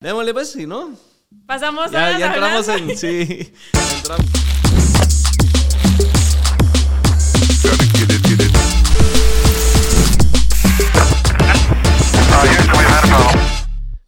Démosle pues, si no. Pasamos Ya, horas ya entramos hablando. en. Sí. Entramos.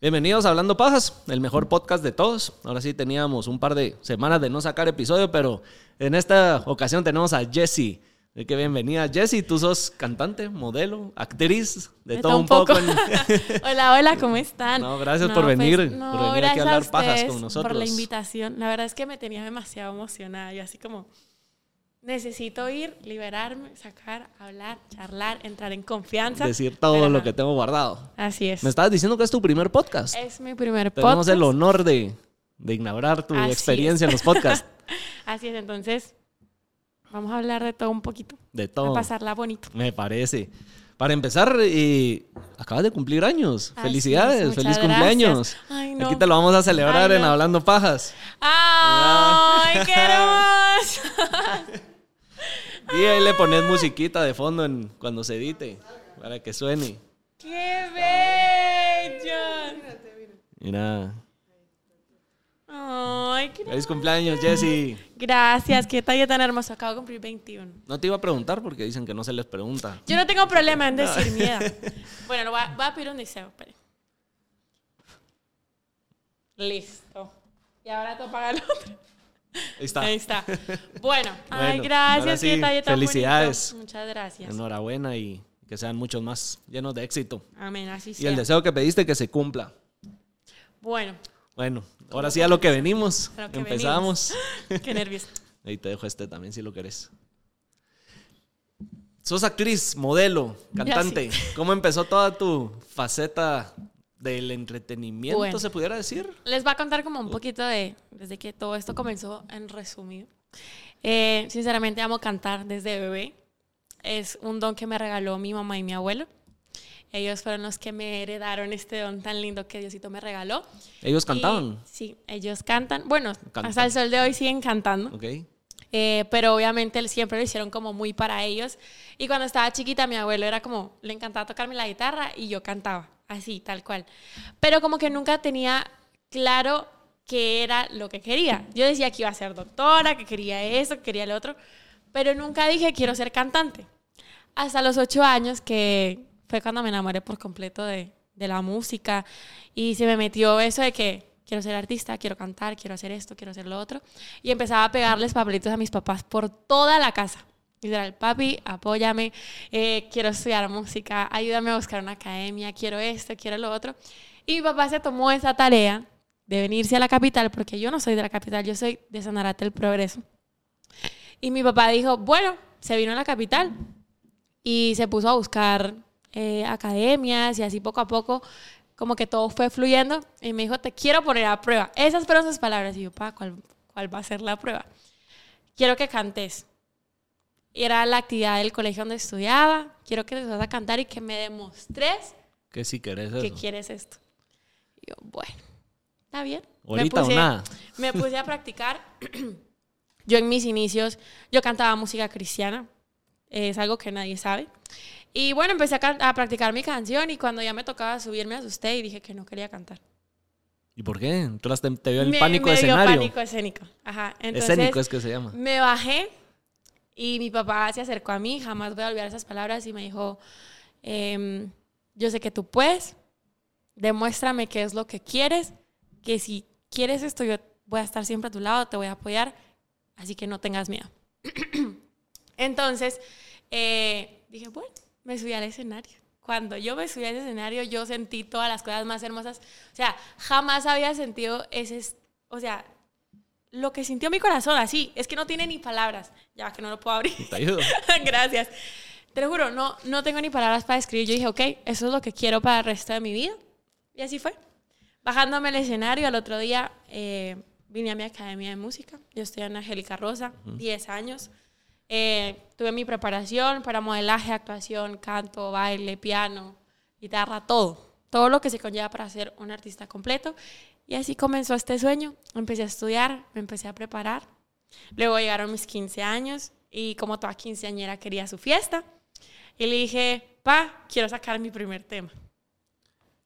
Bienvenidos a Hablando Pajas, el mejor podcast de todos. Ahora sí teníamos un par de semanas de no sacar episodio, pero en esta ocasión tenemos a Jessie. Así que bienvenida, Jessie. Tú sos cantante, modelo, actriz, de, De todo un poco. hola, hola, ¿cómo están? No, gracias por venir, por venir aquí a gracias hablar pajas con nosotros. Por la invitación. La verdad es que me tenía demasiado emocionada. Yo así como, necesito ir, liberarme, sacar, hablar, charlar, entrar en confianza. decir todo Pero lo no, que tengo guardado. Así es. Me estabas diciendo que es tu primer podcast. Es mi primer Tenemos podcast. el honor de, de inaugurar tu Así experiencia es. en los podcasts. Así es, entonces, vamos a hablar de todo un poquito. De A todo. pasarla bonito. Me parece. Para empezar, acabas de cumplir años. Así Felicidades, feliz gracias. cumpleaños. Ay, no. Aquí te lo vamos a celebrar Ay, en no. Hablando Pajas. ¡Ay, qué hermoso! Y ahí le pones musiquita de fondo en, cuando se edite, para que suene. ¡Qué bello! Mira. Ay, qué Feliz cumpleaños, Jessy. Gracias, qué talla tan hermoso. Acabo de cumplir 21. No te iba a preguntar porque dicen que no se les pregunta. Yo no tengo problema en decir mi edad. Bueno, lo voy a, voy a pedir un deseo. espere. Listo. Y ahora paga el otro. Ahí está. Ahí está. Bueno, ay, gracias, sí, qué detalle tan felicidades. bonito. Muchas gracias. Enhorabuena y que sean muchos más llenos de éxito. Amén, así Y sea. el deseo que pediste que se cumpla. Bueno, Bueno, ahora sí a lo que venimos. A lo que Empezamos. qué nervios. Ahí te dejo este también si lo querés. Sos actriz, modelo, cantante. ¿Cómo empezó toda tu faceta del entretenimiento, Bueno. se pudiera decir? Les voy a contar como un poquito de desde que todo esto comenzó en resumido. Eh, sinceramente amo cantar desde bebé. Es un don que me regaló mi mamá y mi abuelo. Ellos fueron los que me heredaron este don tan lindo que Diosito me regaló. Ellos Y- cantaban. sí, ellos cantan. Bueno, Cantan. hasta el sol de hoy siguen cantando. Ok. Eh, pero obviamente siempre lo hicieron como muy para ellos. Y cuando estaba chiquita, mi abuelo era como, le encantaba tocarme la guitarra y yo cantaba, así, tal cual. Pero como que nunca tenía claro qué era lo que quería. Yo decía que iba a ser doctora, que quería eso, que quería lo otro, pero nunca dije quiero ser cantante. Hasta los ocho años, que fue cuando me enamoré por completo de, de la música y se me metió eso de que quiero ser artista, quiero cantar, quiero hacer esto, quiero hacer lo otro. Y empezaba a pegarles papelitos a mis papás por toda la casa. Literal, papi, apóyame, eh, quiero estudiar música, ayúdame a buscar una academia, quiero esto, quiero lo otro. Y mi papá se tomó esa tarea de venirse a la capital, porque yo no soy de la capital, yo soy de Sanarate el Progreso. Y mi papá dijo, bueno, se vino a la capital y se puso a buscar eh, academias y así poco a poco como que todo fue fluyendo y me dijo, te quiero poner a prueba. Esas fueron sus palabras y yo, pa, ¿cuál, ¿cuál va a ser la prueba? Quiero que cantes. Era la actividad del colegio donde estudiaba. Quiero que te vas a cantar y que me demostres Que si querés que eso. quieres esto. Y yo, bueno, está bien. Me Ahorita o puse- nada. Me puse a practicar. yo en mis inicios, yo cantaba música cristiana. Es algo que nadie sabe. Y bueno, empecé a, can- a practicar mi canción y cuando ya me tocaba subir me asusté y dije que no quería cantar. ¿Y por qué? Entonces te, te dio el Me- pánico me dio escenario. pánico escénico. Ajá. Entonces, Escénico es que se llama. me bajé y mi papá se acercó a mí, jamás voy a olvidar esas palabras y me dijo, em, yo sé que tú puedes, demuéstrame qué es lo que quieres, que si quieres esto yo voy a estar siempre a tu lado, te voy a apoyar, así que no tengas miedo. Entonces, eh, dije, bueno, me subí al escenario. Cuando yo me subí al escenario, yo sentí todas las cosas más hermosas. O sea, jamás había sentido ese, es- o sea, lo que sintió mi corazón, así. Es que no tiene ni palabras. Ya que no lo puedo abrir. Te ayudo. Gracias. Te lo juro, no, no tengo ni palabras para escribir. Yo dije, ok, eso es lo que quiero para el resto de mi vida. Y así fue. Bajándome al escenario, al otro día eh, vine a mi academia de música. Yo estoy en Angélica Rosa, 10 años. Eh, tuve mi preparación para modelaje, actuación, canto, baile, piano, guitarra, todo. Todo lo que se conlleva para ser un artista completo. Y así comenzó este sueño. Empecé a estudiar, me empecé a preparar. Luego llegaron mis 15 años y como toda quinceañera quería su fiesta. Y le dije, pa, quiero sacar mi primer tema.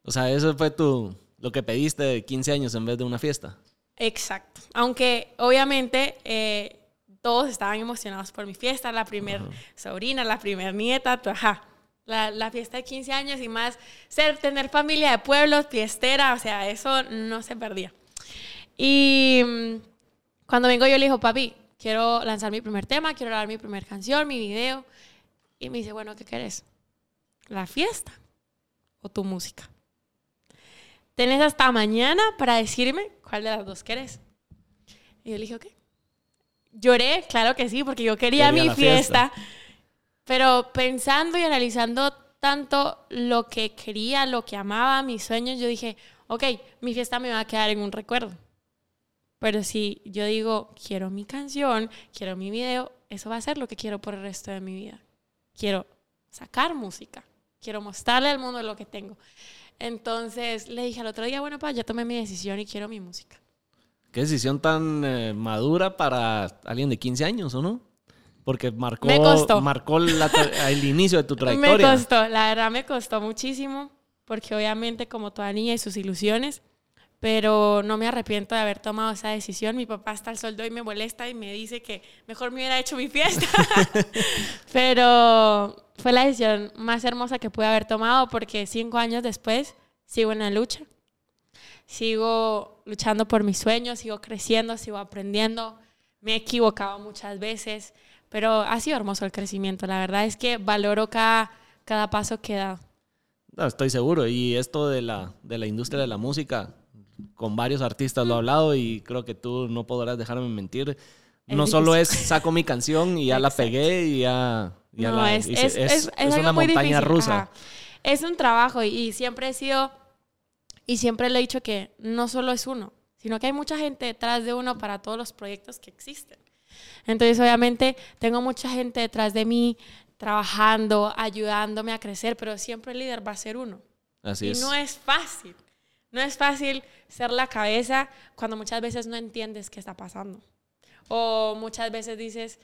O sea, eso fue tu, lo que pediste de 15 años en vez de una fiesta. Exacto. Aunque obviamente eh, todos estaban emocionados por mi fiesta, la primer sobrina, la primer nieta, ajá. La, la, fiesta de 15 años y más ser, tener familia de pueblos, fiestera, o sea, eso no se perdía. Y mm, cuando vengo yo le digo, papi, quiero lanzar mi primer tema, quiero grabar mi primer canción, mi video. Y me dice, bueno, ¿qué querés? ¿La fiesta o tu música? Tenés hasta mañana para decirme cuál de las dos querés. Y yo le dije, ok. Lloré, claro que sí, porque yo quería, mi fiesta, Pero pensando y analizando tanto lo que quería, lo que amaba, mis sueños, yo dije, ok, mi fiesta me va a quedar en un recuerdo. Pero si yo digo, quiero mi canción, quiero mi video, eso va a ser lo que quiero por el resto de mi vida. Quiero sacar música, quiero mostrarle al mundo lo que tengo. Entonces le dije al otro día, bueno, pa, ya tomé mi decisión y quiero mi música. Qué decisión tan eh, madura para alguien de 15 años, ¿o no? Porque marcó, marcó el inicio de tu trayectoria. Me costó, la verdad me costó muchísimo, porque obviamente como toda niña y sus ilusiones, pero no me arrepiento de haber tomado esa decisión. Mi papá está al soldo y me molesta y me dice que mejor me hubiera hecho mi fiesta. pero fue la decisión más hermosa que pude haber tomado porque cinco años después sigo en la lucha. Sigo luchando por mis sueños, sigo creciendo, sigo aprendiendo. Me he equivocado muchas veces, pero ha sido hermoso el crecimiento. La verdad es que valoro cada, cada paso que he dado. estoy seguro. Y esto de la, de la industria de la música, con varios artistas lo he hablado y creo que tú no podrás dejarme mentir. no solo es saco mi canción y ya la pegué y ya, no, es, es, una montaña rusa. Es un trabajo y, siempre he sido, y siempre le he dicho que no solo es uno, sino que hay mucha gente detrás de uno para todos los proyectos que existen. Entonces, obviamente, tengo mucha gente detrás de mí trabajando, ayudándome a crecer, pero siempre el líder va a ser uno. Así y no es fácil. No es fácil ser la cabeza cuando muchas veces no entiendes qué está pasando. O muchas veces dices,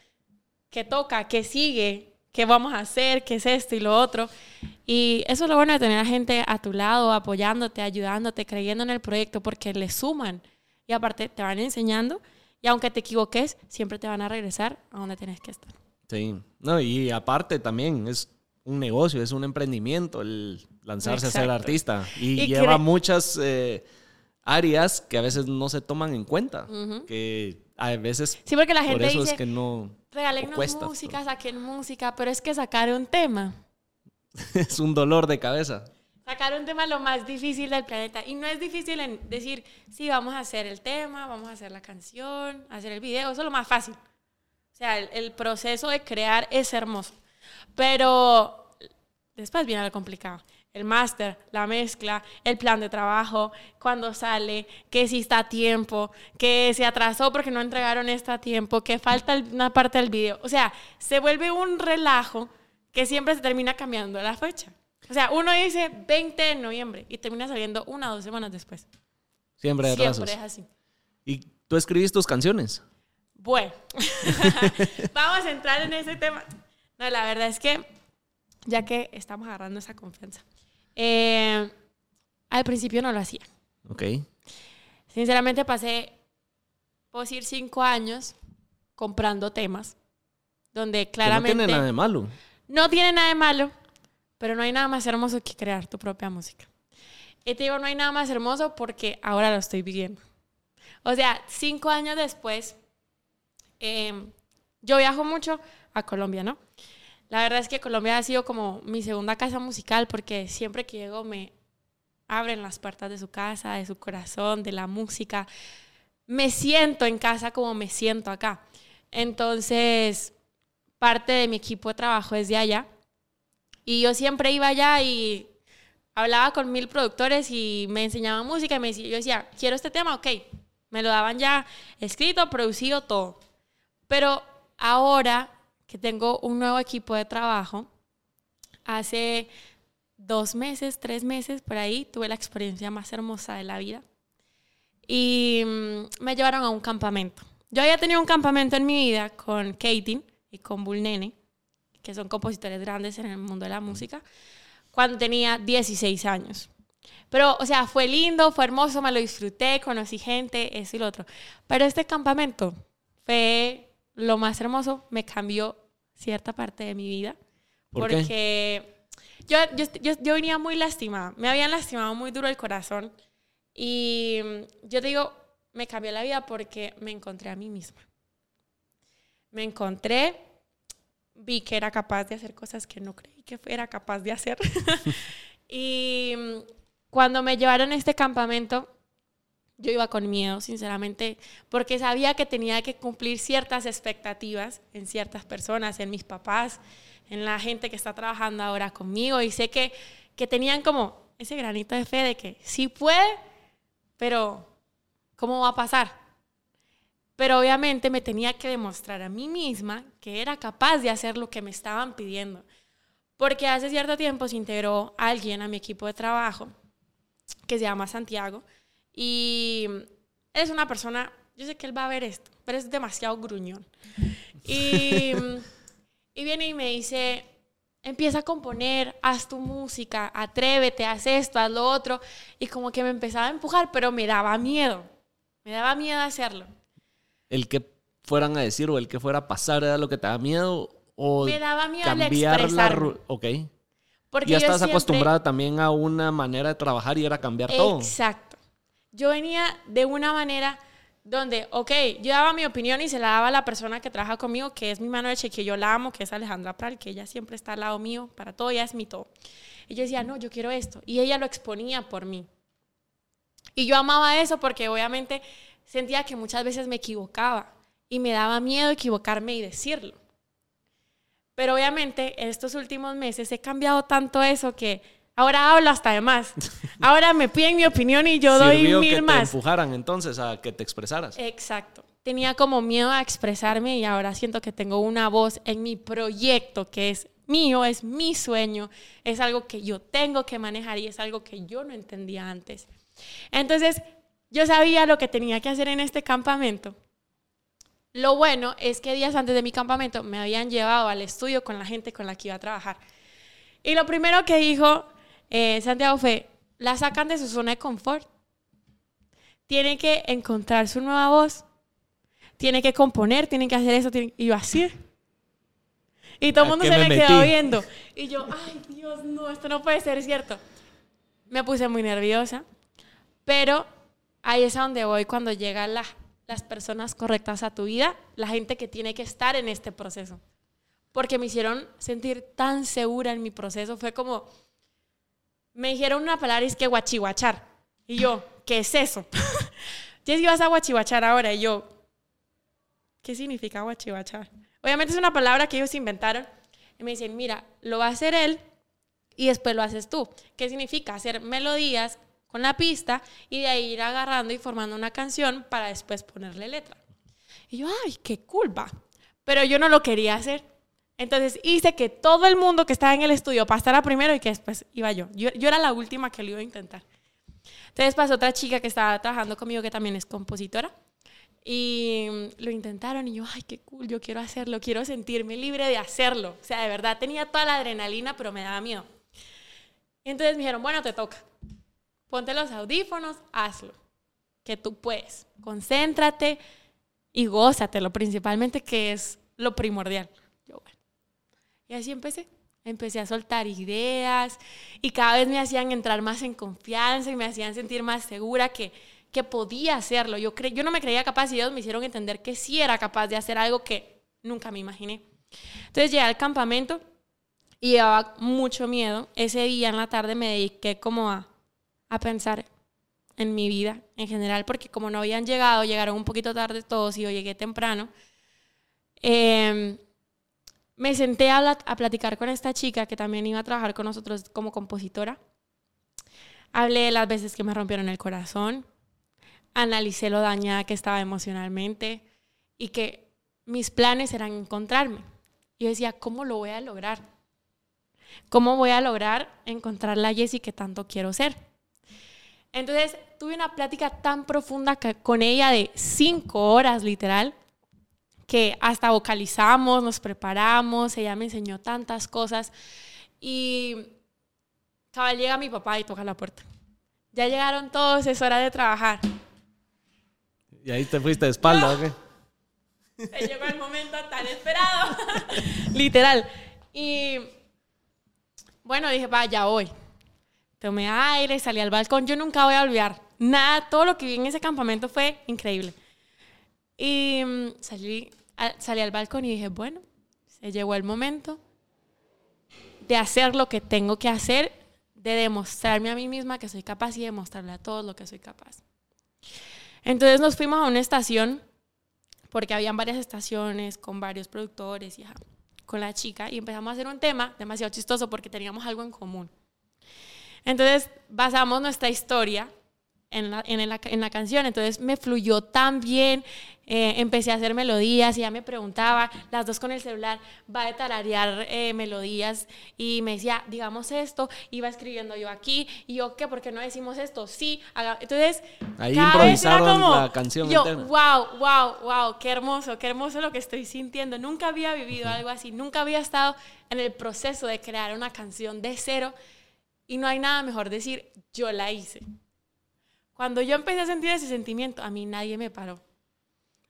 ¿qué toca? ¿Qué sigue? ¿Qué vamos a hacer? ¿Qué es esto y lo otro? Y eso es lo bueno de tener a gente a tu lado, apoyándote, ayudándote, creyendo en el proyecto, porque le suman. Y aparte te van enseñando. Y aunque te equivoques, siempre te van a regresar a donde tienes que estar. Sí, no, y aparte también es un negocio, es un emprendimiento el lanzarse a ser artista. Y, lleva muchas eh, áreas que a veces no se toman en cuenta. Que a veces. Sí, porque la gente por eso dice, es que no. Regalennos música, saquen música, pero es que sacar un tema. es un dolor de cabeza. Sacar un tema es lo más difícil del planeta. Y no es difícil en decir, sí, vamos a hacer el tema, vamos a hacer la canción, hacer el video. Eso es lo más fácil. O sea, el proceso de crear es hermoso. Pero después viene lo complicado. El máster, la mezcla, el plan de trabajo, cuando sale, que si está a tiempo, que se atrasó porque no entregaron esto a tiempo, que falta una parte del video. O sea, se vuelve un relajo que siempre se termina cambiando la fecha. O sea, uno dice 20 de noviembre y termina saliendo una o dos semanas después. Siempre, Siempre es así. ¿Y tú escribís tus canciones? Bueno, vamos a entrar en ese tema. No, la verdad es que, ya que estamos agarrando esa confianza, eh, al principio no lo hacía. Ok. Sinceramente pasé, puedo decir, cinco años comprando temas, donde claramente... no tiene nada de malo. No tiene nada de malo, pero no hay nada más hermoso que crear tu propia música. Y te digo, no hay nada más hermoso porque ahora lo estoy viviendo. O sea, cinco años después, eh, yo viajo mucho a Colombia, ¿no? La verdad es que Colombia ha sido como mi segunda casa musical porque siempre que llego me abren las puertas de su casa, de su corazón, de la música. Me siento en casa como me siento acá. Entonces, parte de mi equipo de trabajo es de allá. Y yo siempre iba allá y hablaba con mil productores y me enseñaban música y me decía, yo decía, quiero este tema, ok. Me lo daban ya escrito, producido, todo. Pero ahora que tengo un nuevo equipo de trabajo. Hace dos meses, tres meses, por ahí, tuve la experiencia más hermosa de la vida. Y mm, me llevaron a un campamento. Yo había tenido un campamento en mi vida con Katie y con Bull Nene, que son compositores grandes en el mundo de la música, cuando tenía 16 años. Pero, o sea, fue lindo, fue hermoso, me lo disfruté, conocí gente, eso y lo otro. Pero este campamento fue lo más hermoso, me cambió cierta parte de mi vida. ¿Por qué? porque Yo, yo, yo, yo venía muy lastimada, me habían lastimado muy duro el corazón. Y mm, yo te digo, me cambió la vida porque me encontré a mí misma. Me encontré, vi que era capaz de hacer cosas que no creí que era capaz de hacer. y mm, cuando me llevaron a este campamento, yo iba con miedo, sinceramente, porque sabía que tenía que cumplir ciertas expectativas en ciertas personas, en mis papás, en la gente que está trabajando ahora conmigo, y sé que, que tenían como ese granito de fe de que sí puede, pero ¿cómo va a pasar? Pero obviamente me tenía que demostrar a mí misma que era capaz de hacer lo que me estaban pidiendo. Porque hace cierto tiempo se integró alguien a mi equipo de trabajo que se llama Santiago y es una persona, yo sé que él va a ver esto, pero es demasiado gruñón. Y, y viene y me dice, empieza a componer, haz tu música, atrévete, haz esto, haz lo otro. Y como que me empezaba a empujar, pero me daba miedo, me daba miedo hacerlo. El que fueran a decir o el que fuera a pasar era lo que te da miedo o Me daba miedo cambiar la Ok. Porque ya estás siempre- acostumbrada también a una manera de trabajar y era cambiar todo. Exacto. Yo venía de una manera donde, ok, yo daba mi opinión y se la daba a la persona que trabaja conmigo, que es mi mano derecha, que yo la amo, que es Alejandra Pral, que ella siempre está al lado mío, para todo, ella es mi todo. Y yo decía, no, yo quiero esto. Y ella lo exponía por mí. Y yo amaba eso porque obviamente sentía que muchas veces me equivocaba y me daba miedo equivocarme y decirlo. Pero obviamente en estos últimos meses he cambiado tanto eso que ahora hablo hasta de más. Ahora me piden mi opinión y yo doy Sirvió que mil te más. empujaran entonces a que te expresaras. Exacto. Tenía como miedo a expresarme y ahora siento que tengo una voz en mi proyecto que es mío, es mi sueño, es algo que yo tengo que manejar y es algo que yo no entendía antes. Entonces, yo sabía lo que tenía que hacer en este campamento. Lo bueno es que días antes de mi campamento me habían llevado al estudio con la gente con la que iba a trabajar. Y lo primero que dijo eh, Santiago fue, la sacan de su zona de confort. Tiene que encontrar su nueva voz. Tiene que componer, tiene que hacer eso. tiene- Y yo así. Y todo el ¿A mundo se me me, quedó viendo. Y yo, ay Dios, no, esto no puede ser cierto. Me puse muy nerviosa. Pero ahí es a donde voy cuando llegan la- las personas correctas a tu vida, la gente que tiene que estar en este proceso. Porque me hicieron sentir tan segura en mi proceso. Fue como, me dijeron una palabra y es que guachihuachar. Y yo, ¿qué es eso? Jessy, vas a guachihuachar ahora. Y yo, ¿qué significa guachihuachar? Obviamente es una palabra que ellos inventaron. Y me dicen, mira, lo va a hacer él y después lo haces tú. ¿Qué significa? Hacer melodías con la pista y de ahí ir agarrando y formando una canción para después ponerle letra. Y yo, ay, qué culpa. Pero yo no lo quería hacer. Entonces hice que todo el mundo que estaba en el estudio pasara primero y que después iba yo. Yo, era la última que lo iba a intentar. Entonces pasó otra chica que estaba trabajando conmigo que también es compositora. Y mm, lo intentaron y yo, ay, qué cool, yo quiero hacerlo, quiero sentirme libre de hacerlo. O sea, de verdad, tenía toda la adrenalina, pero me daba miedo. Entonces me dijeron, bueno, te toca. Ponte los audífonos, hazlo. Que tú puedes. Concéntrate y gózatelo, principalmente, que es lo primordial. Y así empecé. Empecé a soltar ideas y cada vez me hacían entrar más en confianza y me hacían sentir más segura que, que podía hacerlo. Yo, cre yo no me creía capaz y ellos me hicieron entender que sí era capaz de hacer algo que nunca me imaginé. Entonces llegué al campamento y llevaba mucho miedo. Ese día en la tarde me dediqué como a, a pensar en mi vida en general, porque como no habían llegado, llegaron un poquito tarde todos y yo llegué temprano. Eh, me senté a, a platicar con esta chica que también iba a trabajar con nosotros como compositora. Hablé de las veces que me rompieron el corazón, analicé lo dañada que estaba emocionalmente y que mis planes eran encontrarme. Yo decía, ¿cómo lo voy a lograr? ¿Cómo voy a lograr encontrar la Jessie que tanto quiero ser? Entonces tuve una plática tan profunda con ella de cinco horas literal, que hasta vocalizamos, nos preparamos, ella me enseñó tantas cosas y cabal llega mi papá y toca la puerta. ya llegaron todos, es hora de trabajar. Y ahí te fuiste de espalda, ¿o qué? Se llegó el momento tan esperado. Literal. Y bueno, dije, va, ya voy. Tomé aire, salí al balcón. Yo nunca voy a olvidar nada. Todo lo que vi en ese campamento fue increíble. Y mm, salí, salí al balcón y dije, bueno, se llegó el momento de hacer lo que tengo que hacer, de demostrarme a mí misma que soy capaz y demostrarle a todos lo que soy capaz. Entonces nos fuimos a una estación, porque habían varias estaciones con varios productores y con la chica, y empezamos a hacer un tema demasiado chistoso porque teníamos algo en común. Entonces basamos nuestra historia en la, en la, en la canción, entonces me fluyó tan bien, eh, empecé a hacer melodías y ella me preguntaba, las dos con el celular, va a tararear eh, melodías y me decía, digamos esto, iba escribiendo yo aquí, y yo, ¿qué? ¿Por qué no decimos esto? Sí, haga-". entonces... Ahí cada vez era improvisaron la canción Yo, wow, wow, wow, qué hermoso, qué hermoso lo que estoy sintiendo. Nunca había vivido algo así, nunca había estado en el proceso de crear una canción de cero y no hay nada mejor decir, yo la hice. Cuando yo empecé a sentir ese sentimiento, a mí nadie me paró.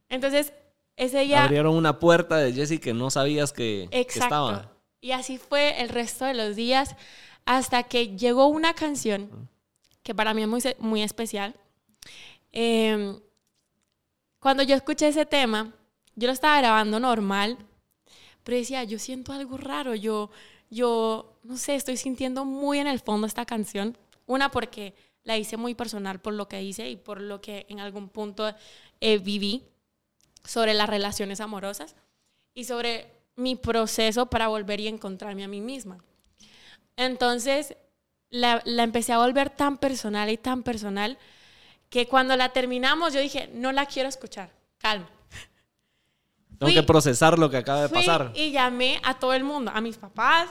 Entonces, ese día... Abrieron una puerta de Jesse que no sabías que, que Exacto. estaba. Y así fue el resto de los días hasta que llegó una canción que para mí es muy, muy especial. Eh, cuando yo escuché ese tema, yo lo estaba grabando normal, pero decía, yo siento algo raro, yo, yo, no sé, estoy sintiendo muy en el fondo esta canción. Una porque la hice muy personal por lo que hice y por lo que en algún punto eh, viví sobre las relaciones amorosas y sobre mi proceso para volver y encontrarme a mí misma. Entonces, la, la empecé a volver tan personal y tan personal que cuando la terminamos yo dije, no la quiero escuchar, calma. Tengo Fui- que procesar lo que acaba de pasar. y llamé a todo el mundo, a mis papás,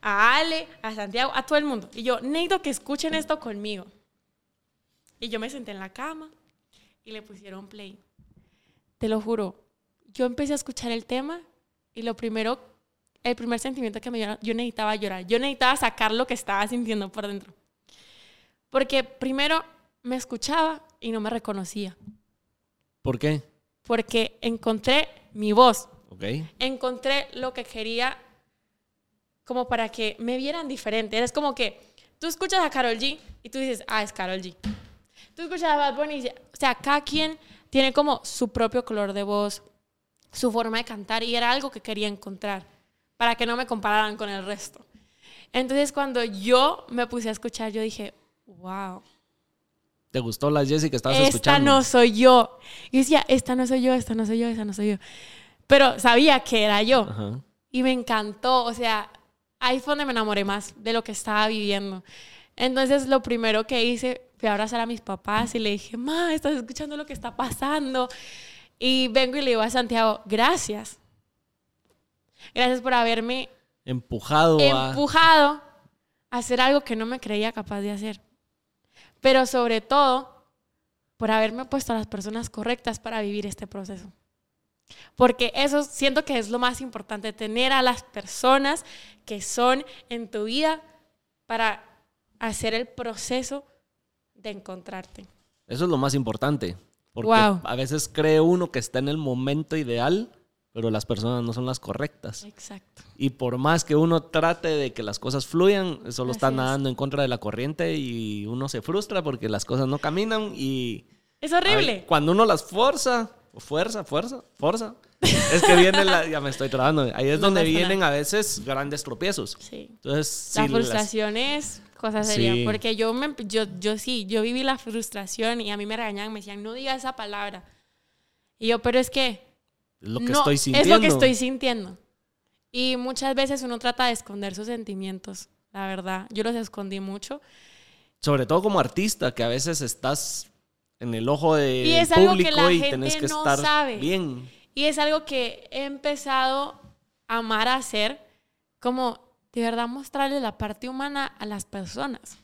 a Ale, a Santiago, a todo el mundo. Y yo, necesito que escuchen esto conmigo. Y yo me senté en la cama y le pusieron play. Te lo juro, yo empecé a escuchar el tema y lo primero, el primer sentimiento que me dio, yo necesitaba llorar. Yo necesitaba sacar lo que estaba sintiendo por dentro. Porque primero me escuchaba y no me reconocía. ¿Por qué? Porque encontré mi voz, Ok. encontré lo que quería como para que me vieran diferente. Es como que tú escuchas a Carol G y tú dices, ah, es Carol G. Tú escuchas a Bad Bunny o sea, cada quien tiene como su propio color de voz, su forma de cantar y era algo que quería encontrar para que no me compararan con el resto. Entonces cuando yo me puse a escuchar, yo dije, wow, ¿Te gustó la Jessie que estabas esta escuchando? no soy yo. Y decía, esta no soy yo, esta no soy yo, esta no soy yo. Pero sabía que era yo. Ajá. Y me encantó, o sea, ahí fue donde me enamoré más de lo que estaba viviendo. Entonces, lo primero que hice fue abrazar a mis papás y le dije, ma, estás escuchando lo que está pasando. Y vengo y le digo a Santiago, gracias. Gracias por haberme Empujado a... empujado a hacer algo que no me creía capaz de hacer. Pero sobre todo, por haberme puesto a las personas correctas para vivir este proceso. Porque eso siento que es lo más importante, tener a las personas que son en tu vida para hacer el proceso de encontrarte. Eso es lo más importante. Porque Wow. a veces cree uno que está en el momento ideal, pero las personas no son las correctas. Exacto. Y por más que uno trate de que las cosas fluyan, solo está Así es. nadando en contra de la corriente y uno se frustra porque las cosas no caminan y... Es horrible. Cuando uno las fuerza, fuerza, fuerza, fuerza, es que viene la... Ya me estoy trabando. Ahí es No donde vienen a veces grandes tropiezos. Sí. Entonces, La sí, las- frustración es cosa seria, Sí. porque yo, me, yo, yo sí, yo viví la frustración y a mí me regañaban, me decían, no digas esa palabra. Y yo, pero es que, es lo que no, estoy es sintiendo. lo que estoy sintiendo. Y muchas veces uno trata de esconder sus sentimientos, la verdad. Yo los escondí mucho. Sobre todo como artista, que a veces estás en el ojo del Y es algo que público la y gente tenés que no estar sabe. bien. Y es algo que he empezado a amar a hacer, como de verdad mostrarle la parte humana a las personas.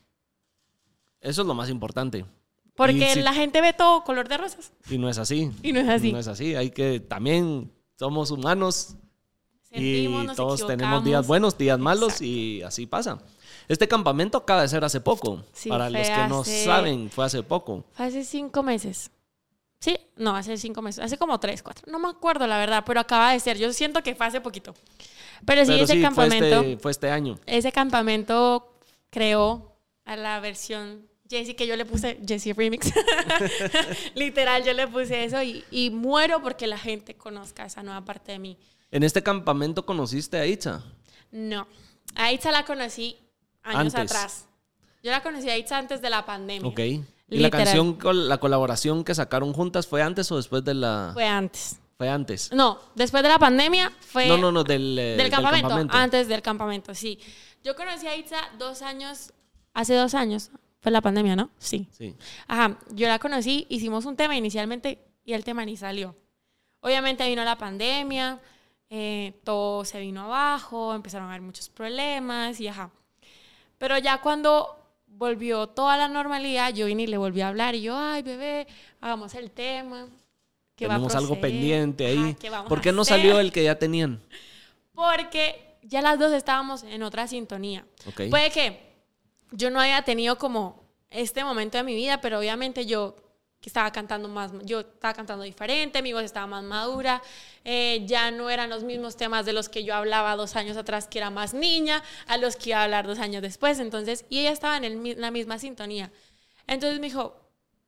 Eso es lo más importante. Porque si- la gente ve todo color de rosas. Y no es así. Y no es así. No es así. Hay que también somos humanos Sentimos, y nos todos tenemos días buenos, días malos y así pasa. Este campamento acaba de ser hace poco. Sí, Para los que no saben, fue hace poco. Fue hace cinco meses. Sí, no, hace cinco meses. Hace como tres, cuatro. No me acuerdo, la verdad, pero acaba de ser. Yo siento que fue hace poquito. Pero sí, Pero ese sí, fue campamento, este, fue este año. ese campamento creó a la versión Jessie que yo le puse Jessie Remix. Literal, yo le puse eso y, y muero porque la gente conozca esa nueva parte de mí. En este campamento conociste a Itza. No, a Itza la conocí años Antes. atrás. Yo la conocí a Itza antes de la pandemia. Ok. ¿Y la canción, la colaboración que sacaron juntas fue antes o después de la...? Fue antes. Fue antes. No, después de la pandemia fue... No, no, no, del, eh, Del campamento, antes del campamento, sí. Yo conocí a Itza dos años, hace dos años, fue la pandemia, ¿no? Sí. Sí. Ajá, yo la conocí, hicimos un tema inicialmente y el tema ni salió. Obviamente vino la pandemia, eh, todo se vino abajo, empezaron a haber muchos problemas y ajá. Pero ya cuando volvió toda la normalidad, yo vine y le volví a hablar y yo, ay, bebé, hagamos el tema. que va a Tenemos algo pendiente ahí. ¿qué vamos ¿Por qué no hacer?". salió el que ya tenían? Porque ya las dos estábamos en otra sintonía. Puede que yo no haya tenido como este momento de mi vida, pero obviamente yo que estaba cantando más, yo estaba cantando diferente, mi voz estaba más madura, eh, ya no eran los mismos temas de los que yo hablaba dos años atrás, que era más niña, a los que iba a hablar dos años después, entonces, y ella estaba en la misma sintonía. Entonces me dijo,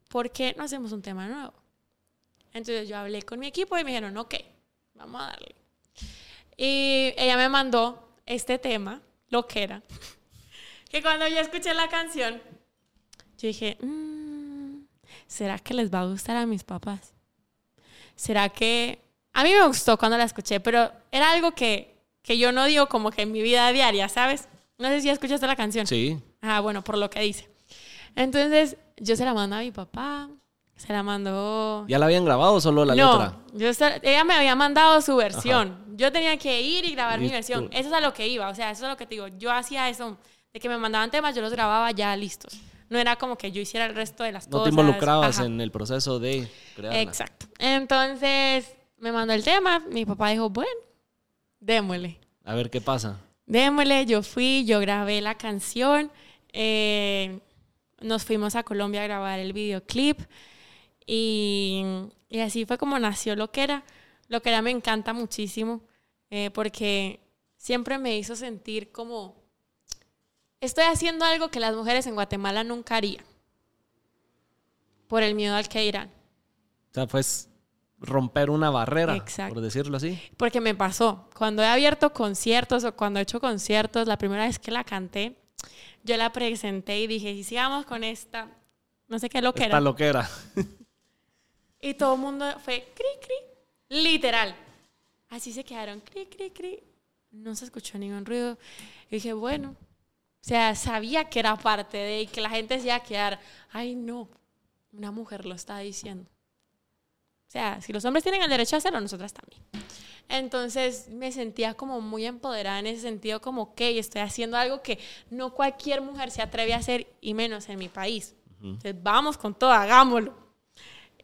¿por qué no hacemos un tema nuevo? Entonces yo hablé con mi equipo y me dijeron, ok, vamos a darle. Y ella me mandó este tema, lo que era, que cuando yo escuché la canción, yo dije, "Mm, ¿será que les va a gustar a mis papás? ¿Será que... A mí me gustó cuando la escuché, pero era algo que, que yo no digo como que en mi vida diaria, ¿sabes? No sé si escuchaste la canción. Sí. Ah, bueno, por lo que dice. Entonces, yo se la mando a mi papá, se la mandó... ¿Ya la habían grabado o solo la no, letra? yo ella me había mandado su versión. Yo tenía que ir y grabar mi versión. Eso es a lo que iba, o sea, eso es lo que te digo. Yo hacía eso, de que me mandaban temas, yo los grababa ya listos. No era como que yo hiciera el resto de las No cosas. te involucrabas Ajá. en el proceso de crearla. Exacto. Entonces, me mandó el tema, mi papá dijo, bueno, démosle. A ver qué pasa. Démosle, yo fui, yo grabé la canción, eh, nos fuimos a Colombia a grabar el videoclip y, y así fue como nació lo que era. Lo que era me encanta muchísimo eh, porque siempre me hizo sentir como estoy haciendo algo que las mujeres en Guatemala nunca harían por el miedo al que irán. O sea, pues romper una barrera, Exacto. por decirlo así. Porque me pasó, cuando he abierto conciertos o cuando he hecho conciertos, la primera vez que la canté, yo la presenté y dije, y sigamos con esta, no sé qué lo que Esta era. loquera. Y todo el mundo fue cri, cri, literal. Así se quedaron, cri, cri, cri. No se escuchó ningún ruido. Y dije, bueno, o sea, sabía que era parte de y que la gente se iba a quedar, ay no, una mujer lo está diciendo. O sea, si los hombres tienen el derecho a hacerlo, nosotras también. Entonces me sentía como muy empoderada en ese sentido, como, ok, estoy haciendo algo que no cualquier mujer se atreve a hacer, y menos en mi país. Entonces vamos con todo, hagámoslo.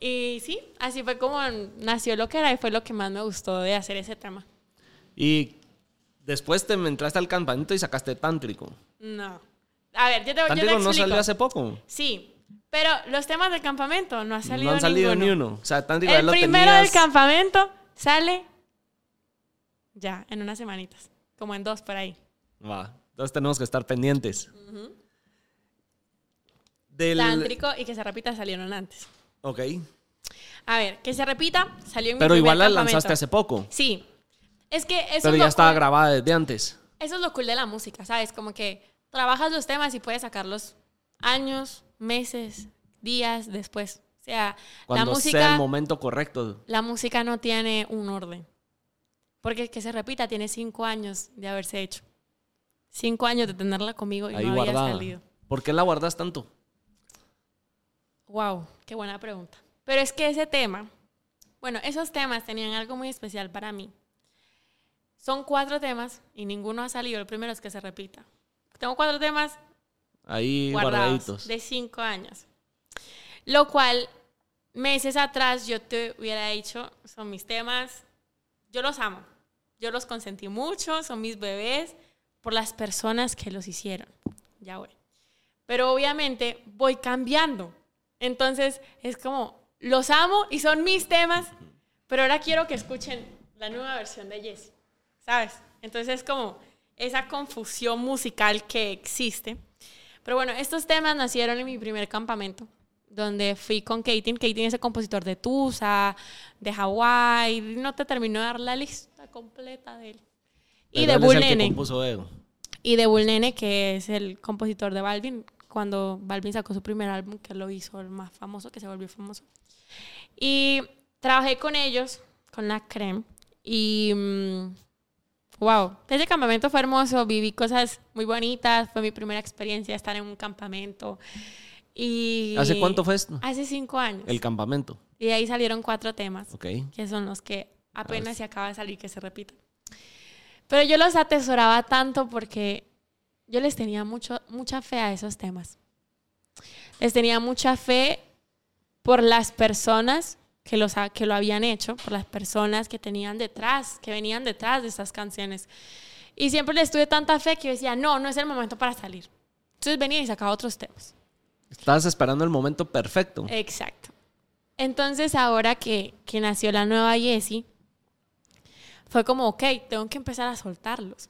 Y sí, así fue como nació lo que era y fue lo que más me gustó de hacer ese tema. Y después te entraste al campamento y sacaste Tántrico. No. A ver, yo te, yo te no salió hace poco. Sí, pero los temas del campamento no ha salido no han salido ninguno. ni uno. O sea, Tántrico ya El lo primero del campamento sale ya, en unas semanitas. Como en dos por ahí. Va. Entonces tenemos que estar pendientes. Del... Tántrico y que se repita salieron antes. Ok. A ver, que se repita salió en Pero igual la campamento. lanzaste hace poco. Sí. Es que eso Pero es ya lo estaba cool- grabada desde antes. Eso es lo cool de la música, ¿sabes? Como que trabajas los temas y puedes sacarlos años, meses, días después. O sea, Cuando la música, sea el momento correcto. la música no tiene un orden. Porque que se repita tiene cinco años de haberse hecho. Cinco años de tenerla conmigo y Ahí no había guardada. salido. ¿Por qué la guardas tanto? Wow, qué buena pregunta. Pero es que ese tema, bueno, esos temas tenían algo muy especial para mí. Son cuatro temas y ninguno ha salido. El primero es que se repita. Tengo cuatro temas Ahí guardados guardaditos. de cinco años. Lo cual, meses atrás yo te hubiera dicho, son mis temas, yo los amo, yo los consentí mucho, son mis bebés por las personas que los hicieron. ya voy. Pero obviamente voy cambiando. Entonces es como, los amo y son mis temas, pero ahora quiero que escuchen la nueva versión de Jessie, ¿sabes? Entonces es como esa confusión musical que existe. Pero bueno, estos temas nacieron en mi primer campamento, donde fui con Katie. Katie es el compositor de Tusa, de Hawái. No te termino de dar la lista completa de él. Y de Bull Nene. Y de Bull Nene, que es el compositor de Balvin, cuando Balvin sacó su primer álbum, que lo hizo el más famoso, que se volvió famoso. Y trabajé con ellos, con la Creme. Y wow, ese campamento fue hermoso, viví cosas muy bonitas, fue mi primera experiencia estar en un campamento. Y ¿Hace cuánto fue esto? Hace cinco años. El campamento. Y ahí salieron cuatro temas, okay. que son los que apenas se acaba de salir, que se repiten. Pero yo los atesoraba tanto porque yo les tenía mucho, mucha fe a esos temas. Les tenía mucha fe por las personas que, los, que lo habían hecho, por las personas que tenían detrás, que venían detrás de esas canciones. Y siempre les tuve tanta fe que yo decía, no, no es el momento para salir. Entonces venía y sacaba otros temas. Estabas esperando el momento perfecto. Exacto. Entonces ahora que, que nació la nueva Jessie, fue como, ok, tengo que empezar a soltarlos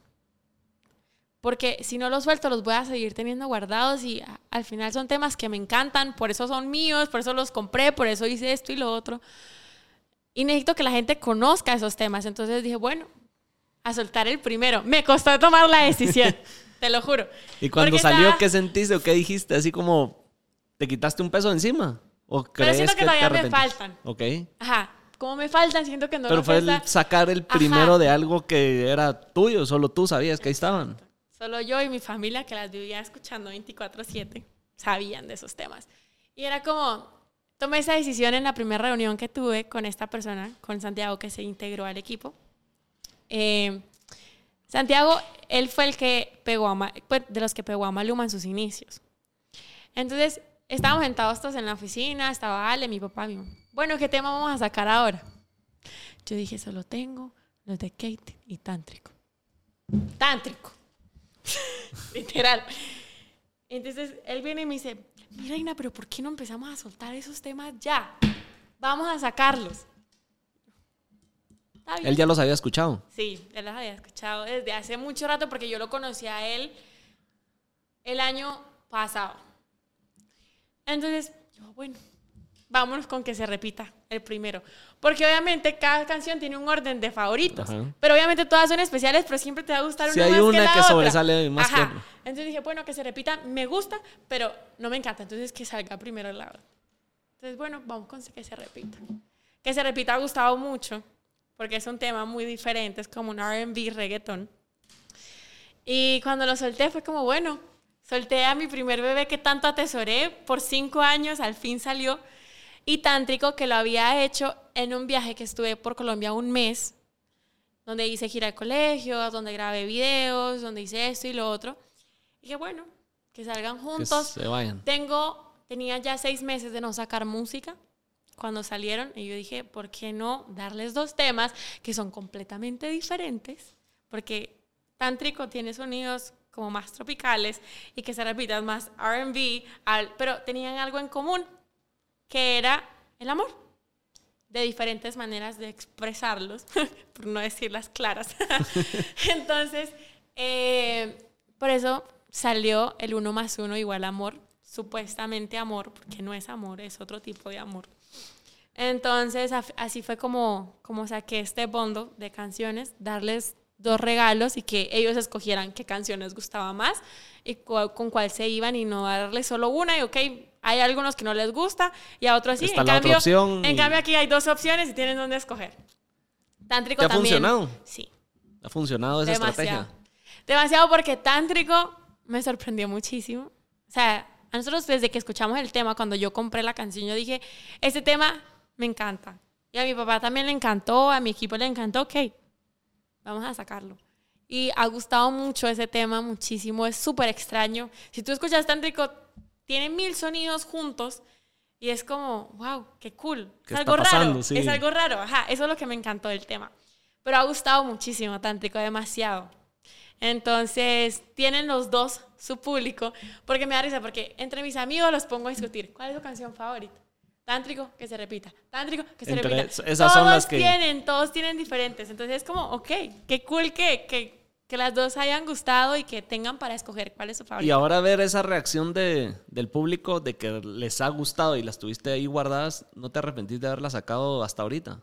porque si no los suelto los voy a seguir teniendo guardados y al final son temas que me encantan, por eso son míos, por eso los compré, por eso hice esto y lo otro. Y necesito que la gente conozca esos temas. Entonces dije, bueno, a soltar el primero. Me costó tomar la decisión, te lo juro. ¿Y cuando salió, qué sentiste o qué dijiste? Así como, ¿te quitaste un peso encima? ¿O Pero siento que, que todavía me faltan. Ok. Ajá. Como me faltan, siento que no Pero fue el sacar el primero de algo que era tuyo, solo tú sabías que ahí estaban. Solo yo y mi familia, que las vivía escuchando 24/7, sabían de esos temas. Y era como, tomé esa decisión en la primera reunión que tuve con esta persona, con Santiago, que se integró al equipo. Eh, Santiago, él fue el que pegó a, pues, de los que pegó a Maluma en sus inicios. Entonces, estábamos sentados todos en la oficina, estaba Ale, mi papá. Bueno, ¿qué tema vamos a sacar ahora? Yo dije, solo tengo los de Kate y Tántrico. Tántrico. Literal. Entonces él viene y me dice, mira Ina, pero ¿por qué no empezamos a soltar esos temas ya? Vamos a sacarlos. ¿Él ya los había escuchado? Sí, él los había escuchado desde hace mucho rato porque yo lo conocí a él el año pasado. Entonces, yo, bueno, vámonos con que se repita el primero. Porque obviamente cada canción tiene un orden de favoritos. Pero obviamente todas son especiales, pero siempre te va a gustar una si hay una que, sobresale más Ajá. Entonces dije, bueno, que se repita, me gusta, pero no me encanta. Entonces que salga primero el lado. Entonces, bueno, vamos con que se repita. Que se repita ha gustado mucho, porque es un tema muy diferente, es como un RB, reggaeton. Y cuando lo solté fue como, bueno, solté a mi primer bebé que tanto atesoré por cinco años, al fin salió y tántrico que lo había hecho en un viaje que estuve por Colombia un mes, donde hice gira de colegio, donde grabé videos, donde hice esto y lo otro. Y que bueno, que salgan juntos. se vayan. Tengo, tenía ya seis meses de no sacar música cuando salieron y yo dije, ¿por qué no darles dos temas que son completamente diferentes? Porque Tántrico tiene sonidos como más tropicales y que se repitan más RB, pero tenían algo en común que era el amor, de diferentes maneras de expresarlos, por no decir las claras. Entonces, eh, por eso salió el uno más uno igual amor, supuestamente amor, porque no es amor, es otro tipo de amor. Entonces, así fue como, como saqué este bondo de canciones, darles dos regalos y que ellos escogieran qué canciones gustaba más y con cuál se iban y no darles solo una y ok, hay algunos que no les gusta y a otros sí. en, cambio, en cambio, aquí hay dos opciones y tienen dónde escoger. Tántrico ¿Te ha también. funcionado? Sí. ¿Ha funcionado esa estrategia? Demasiado porque Tántrico me sorprendió muchísimo. O sea, a nosotros desde que escuchamos el tema, cuando yo compré la canción, yo dije, este tema me encanta. Y a mi papá también le encantó, a mi equipo le encantó, ok, vamos a sacarlo. Y ha gustado mucho ese tema, muchísimo, es súper extraño. Si tú escuchas Tántrico, tiene mil sonidos juntos y es como, wow, qué cool. Es algo raro. Es algo raro, ajá. Eso es lo que me encantó del tema. Pero ha gustado muchísimo, Tántrico, demasiado. Entonces, tienen los dos su público, porque me da risa, porque entre mis amigos los pongo a discutir, ¿cuál es su canción favorita? Tántrico, que se repita. Tántrico, que se Entre repita. es- esas son todos las que- tienen, todos tienen diferentes. Entonces es como, ok, qué cool que, que, que las dos hayan gustado y que tengan para escoger cuál es su Y favorita. ahora ver esa reacción de, del público de que les ha gustado y las tuviste ahí guardadas, ¿no te arrepentís de haberlas sacado hasta ahorita?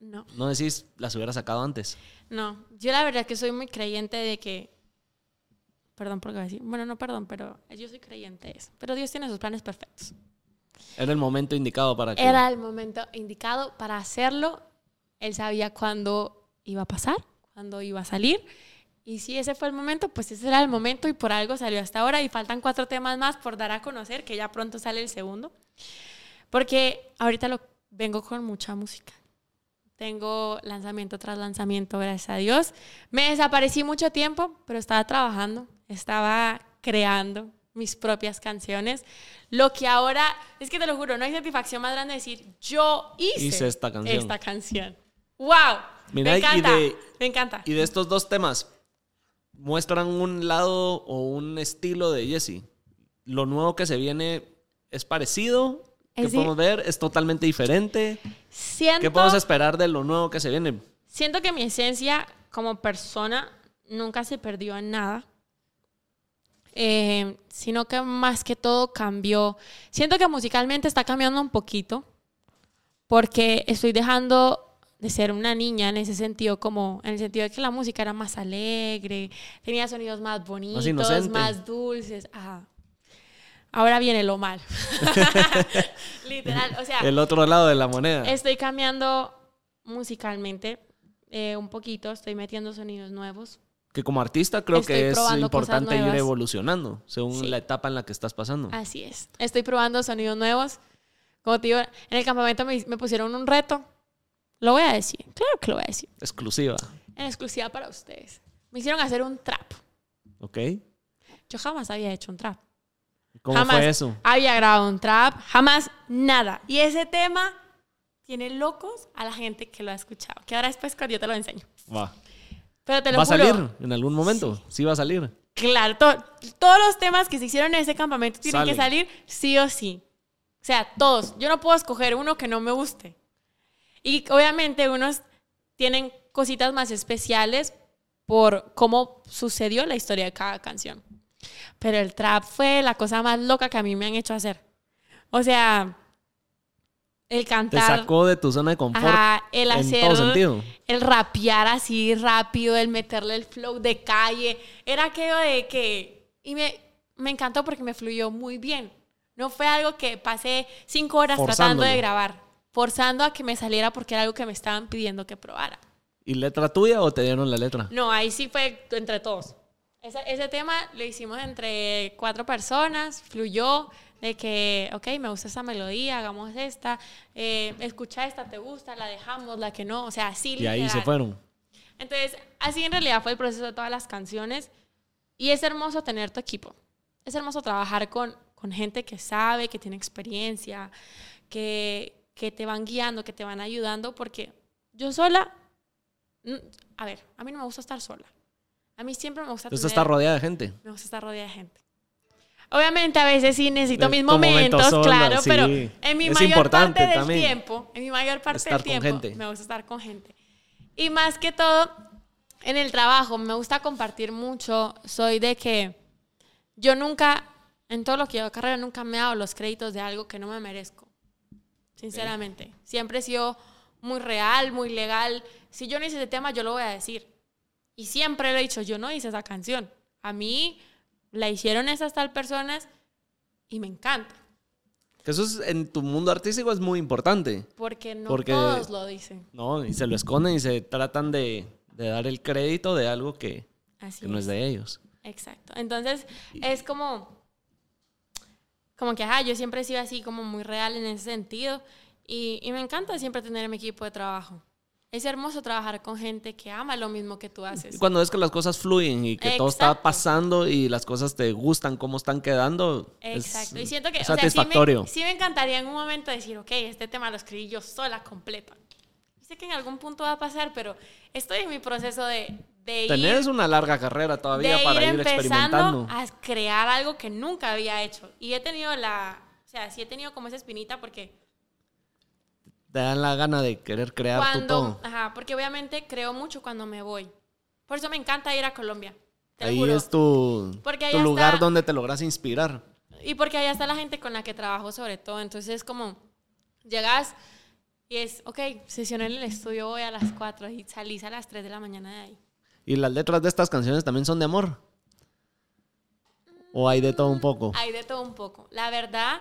No, No decís las hubiera sacado antes. no. Yo la verdad que soy muy creyente de que... Perdón por a decir. Bueno, no perdón, pero yo soy creyente de eso. Pero Dios tiene sus planes perfectos. Era el momento indicado para que... Era el momento indicado para hacerlo. Él sabía cuándo iba a pasar, cuándo iba a salir. Y si ese fue el momento, pues ese era el momento y por algo salió hasta ahora. Y faltan cuatro temas más por dar a conocer, que ya pronto sale el segundo. Porque ahorita lo vengo con mucha música. Tengo lanzamiento tras lanzamiento, gracias a Dios. Me desaparecí mucho tiempo, pero estaba trabajando, estaba creando mis propias canciones. Lo que ahora, es que te lo juro, no hay satisfacción más grande de decir, yo hice, Hice esta canción. esta canción. ¡Wow! Mira, me y encanta, de- me encanta. Y de estos dos temas, muestran un lado o un estilo de Jessie. Lo nuevo que se viene es parecido. ¿Qué Es di- podemos ver? ¿Es totalmente diferente? Siento, ¿Qué podemos esperar de lo nuevo que se viene? siento que mi esencia como persona nunca se perdió en nada. Eh, sino que más que todo cambió. Siento que musicalmente está cambiando un poquito porque estoy dejando de ser una niña en ese sentido, como en el sentido de que la música era más alegre, tenía sonidos más bonitos, inocente. más dulces. Ajá. Ahora viene lo mal. Literal, o sea, El otro lado de la moneda. Estoy cambiando musicalmente eh, un poquito, estoy metiendo sonidos nuevos. Que como artista creo Estoy que es importante ir evolucionando según Sí. la etapa en la que estás pasando. Así es. Estoy probando sonidos nuevos. Como te digo, en el campamento me, me pusieron un reto. Lo voy a decir. Claro que lo voy a decir. Exclusiva. En exclusiva para ustedes. Me hicieron hacer un trap. ¿Ok? Yo jamás había hecho un trap. ¿Cómo jamás fue eso? había grabado un trap. Jamás nada. Y ese tema tiene locos a la gente que lo ha escuchado. Que ahora después cuando yo te lo enseño. Va. Pero te lo ¿Va a salir en algún momento? Sí, va a salir. Claro, to- todos los temas que se hicieron en ese campamento tienen Salen. que salir sí o sí. O sea, todos. Yo no puedo escoger uno que no me guste. Y obviamente unos tienen cositas más especiales por cómo sucedió la historia de cada canción. Pero el trap fue la cosa más loca que a mí me han hecho hacer. O sea, el Te cantar, sacó de tu zona de confort ajá, el en hacer todo sentido. el rapear así rápido, el meterle el flow de calle, era aquello de que... Y me, me encantó porque me fluyó muy bien. No fue algo que pasé cinco horas tratando de grabar, forzando a que me saliera porque era algo que me estaban pidiendo que probara. ¿Y letra tuya o te dieron la letra? No, ahí sí fue entre todos. Ese, ese tema lo hicimos entre cuatro personas, fluyó de que, ok, me gusta esta melodía, hagamos esta, eh, escucha esta, te gusta, la dejamos, la que no, o sea, así Y ahí se literal. fueron. Entonces, así en realidad fue el proceso de todas las canciones. Y es hermoso tener tu equipo. Es hermoso trabajar con, con gente que sabe, que tiene experiencia, que, que te van guiando, que te van ayudando, porque yo sola, a ver, a mí no me gusta estar sola. A mí siempre me gusta Entonces tener- está rodeada de gente. me gusta estar rodeada de gente. Obviamente a veces sí necesito Es mis momento momentos, sola, claro, sí. pero en mi Es mayor importante parte del también tiempo, en mi mayor parte estar del tiempo, gente. me gusta estar con gente. Y más que todo, en el trabajo, me gusta compartir mucho. Soy de que yo nunca, en todo lo que de carrera, nunca me he dado los créditos de algo que no me merezco. Sinceramente. Siempre he sido muy real, muy legal. Si yo no hice ese tema, yo lo voy a decir. Y siempre lo he dicho, yo no hice esa canción. A mí la hicieron esas tal personas y me encanta. Que eso es, en tu mundo artístico es muy importante. Porque no Porque- todos lo dicen. ¿no? Y se lo esconden y se tratan de, de dar el crédito de algo que, Así que no es es. de ellos. Exacto. Entonces, es como, como que, ajá, yo siempre he sido así como muy real en ese sentido y, y me encanta siempre tener mi equipo de trabajo. Es hermoso trabajar con gente que ama lo mismo que tú Y haces. cuando ves que las cosas fluyen y que todo está pasando y las cosas te gustan, cómo están quedando, es- Exacto. Y siento que, es o sea, sí me- satisfactorio. sí me, encantaría en un momento decir, ok, este tema lo escribí yo sola, completa. Y sé que en algún punto va a pasar, pero estoy en mi proceso de, de ir, Tenés una larga carrera todavía de para ir, empezando experimentando. a crear algo que nunca había hecho. Y he tenido la, o sea, sí he tenido como esa espinita porque Te dan la gana de querer crear tu cuando, todo. ajá, porque obviamente creo mucho cuando me voy. Por eso me encanta ir a Colombia. Te Ahí juro. es tu, Porque tu lugar está- donde te logras inspirar. Y porque allá está la gente con la que trabajo sobre todo. Entonces es como, llegas y es, ok, sesión en el estudio hoy a las 4 y salís a las 3 de la mañana de ahí. ¿Y las letras de estas canciones también son de amor? ¿O hay de todo un poco? Hay de todo un poco. La verdad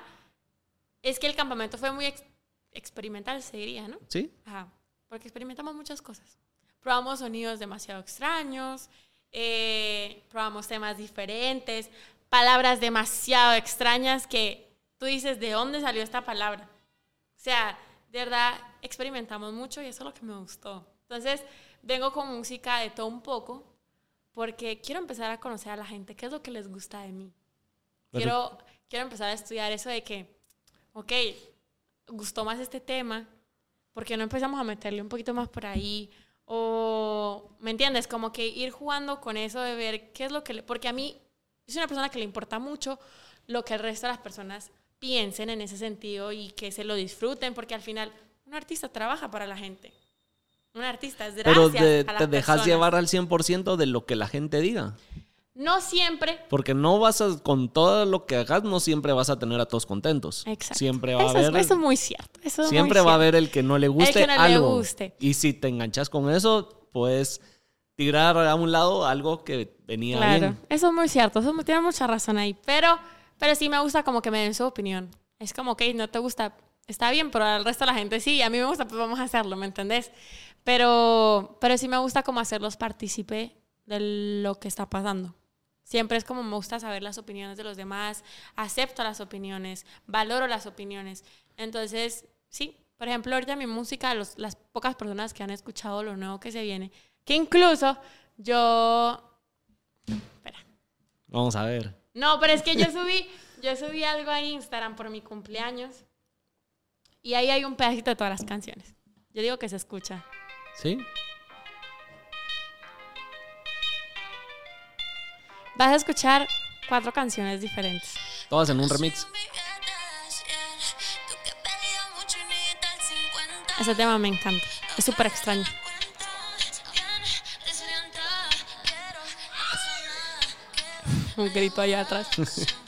es que el campamento fue muy ex- experimental, se diría, ¿no? ¿Sí? Ajá, porque experimentamos muchas cosas. Probamos sonidos demasiado extraños, eh, probamos temas diferentes, palabras demasiado extrañas que tú dices, ¿de dónde salió esta palabra? O sea, de verdad, experimentamos mucho y eso es lo que me gustó. Entonces, vengo con música de todo un poco porque quiero empezar a conocer a la gente, qué es lo que les gusta de mí. Quiero, quiero empezar a estudiar eso de que, ok, gustó más este tema, ¿por qué no empezamos a meterle un poquito más por ahí? O, ¿me entiendes? Como que ir jugando con eso de ver qué es lo que... le- porque a mí, yo soy una persona que le importa mucho lo que el resto de las personas piensen en ese sentido y que se lo disfruten, porque al final un artista trabaja para la gente. Un artista es gracias Pero de- a las te dejas personas. llevar al 100% de lo que la gente diga. No siempre, Porque no vas a, con todo lo que hagas, no siempre vas a tener a todos contentos. Exacto. Siempre va eso, a es- haber. eso es muy cierto. Eso es muy siempre va a haber el que no le guste que no le algo. guste. Y si te enganchas con eso, puedes tirar a un lado algo que venía Claro, bien. eso es muy cierto, eso tiene mucha razón ahí, pero, pero sí me gusta como que me den su opinión. Es como, que no te gusta, está bien, pero al resto de la gente sí, a mí me gusta, pues vamos a hacerlo, ¿me entendés? Pero, pero sí me gusta como hacerlos partícipe de lo que está pasando. Siempre es como me gusta saber las opiniones de los demás, acepto las opiniones, valoro las opiniones. Entonces, sí, por ejemplo, ahorita mi música, los- las pocas personas que han escuchado lo nuevo que se viene, que incluso yo... Espera. Vamos a ver. No, pero es que yo subí, yo subí algo a Instagram por mi cumpleaños y ahí hay un pedacito de todas las canciones. Yo digo que se escucha. ¿Sí? Vas a escuchar cuatro canciones diferentes. Todas en un remix. Ese tema me encanta. Es súper extraño. Un grito allá atrás.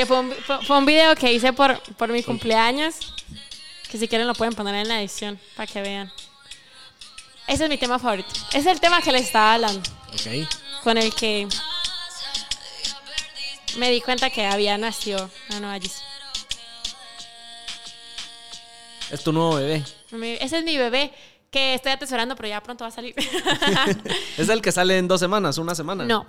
Sí, fue un, fue- fue un video que hice por, por mi cumpleaños. Que si quieren lo pueden poner en la edición para que vean. Ese es mi tema favorito. Es el tema que les estaba hablando. Ok. Con el que me di cuenta que había nacido la nueva Yeezy. Es tu nuevo bebé. Ese es mi bebé que estoy atesorando, pero ya pronto va a salir. Es el que sale en dos semanas, una semana. no.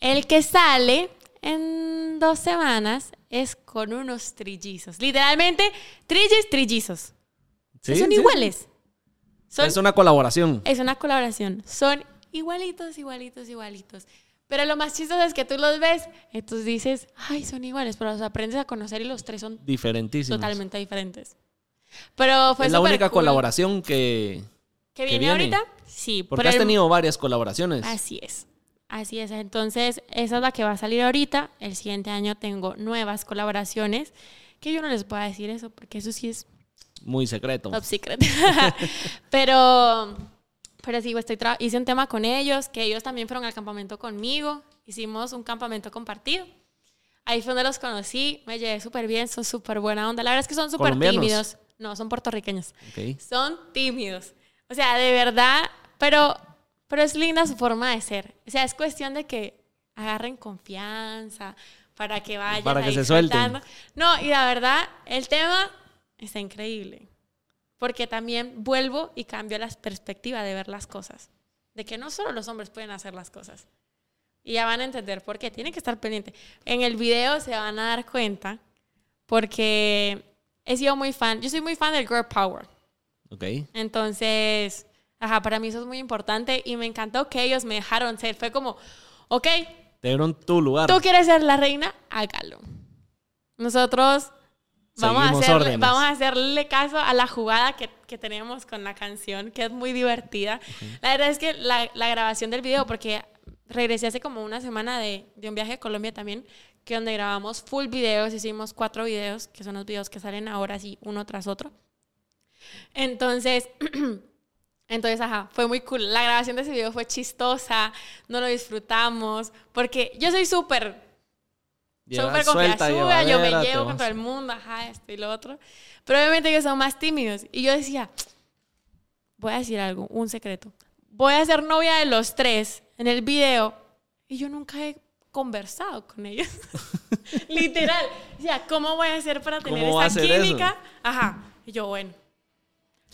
El que sale en dos semanas es con unos trillizos. Literalmente, trillis, trillizos. ¿Sí? Son Sí, iguales. Son, Es una colaboración. es una colaboración. Son igualitos, igualitos, igualitos. Pero lo más chistoso es que tú los ves y tú dices, ay, son iguales, pero los aprendes a conocer y los tres son Diferentísimos. totalmente diferentes. Pero fue es la única cool. colaboración que. ¿Que que viene, viene. ahorita? Sí. Porque por has el- tenido varias colaboraciones. Así es. Así es. Entonces, esa es la que va a salir ahorita. El siguiente año tengo nuevas colaboraciones. Que yo no les puedo decir eso, porque eso sí es Muy secreto. top secret. pero, pero sí, estoy hice un tema con ellos, que ellos también fueron al campamento conmigo. Hicimos un campamento compartido. Ahí fue donde los conocí, me llevé súper bien, son súper buena onda. La verdad es que son súper tímidos. No, son puertorriqueños. Ok. Son tímidos. O sea, de verdad, pero, pero es linda su forma de ser. O sea, es cuestión de que agarren confianza para que vayan Para que se suelten. No, y la verdad, el tema está increíble. Porque también vuelvo y cambio la perspectiva de ver las cosas. De que no solo los hombres pueden hacer las cosas. Y ya van a entender por qué. Tienen que estar pendientes. En el video se van a dar cuenta porque he sido muy fan. Yo soy muy fan del Girl Power. Ok. Entonces, ajá, para mí eso es muy importante y me encantó que ellos me dejaron ser. Fue como, ok, Te dieron tu lugar. tú quieres ser la reina, hágalo. Nosotros Vamos a, hacerle, vamos a hacerle caso a la jugada que, que tenemos con la canción, que es muy divertida. La verdad es que la, la grabación del video, porque regresé hace como una semana de, de un viaje a Colombia también, que donde grabamos full videos, hicimos cuatro videos, que son los videos que salen ahora así, uno tras otro. Entonces, entonces, ajá, fue muy cool. La grabación de ese video fue chistosa, no lo disfrutamos, porque yo soy súper súper confianzuda, yo me llevo con todo el mundo, ajá, esto y lo otro. Pero obviamente que son más tímidos. Y yo decía, voy a decir algo, un secreto. Voy a ser novia de los tres en el video y yo nunca he conversado con ellos. Literal. O sea, ¿cómo voy a hacer para tener ¿Cómo va a esa ser eso? química? Ajá. Y yo, bueno.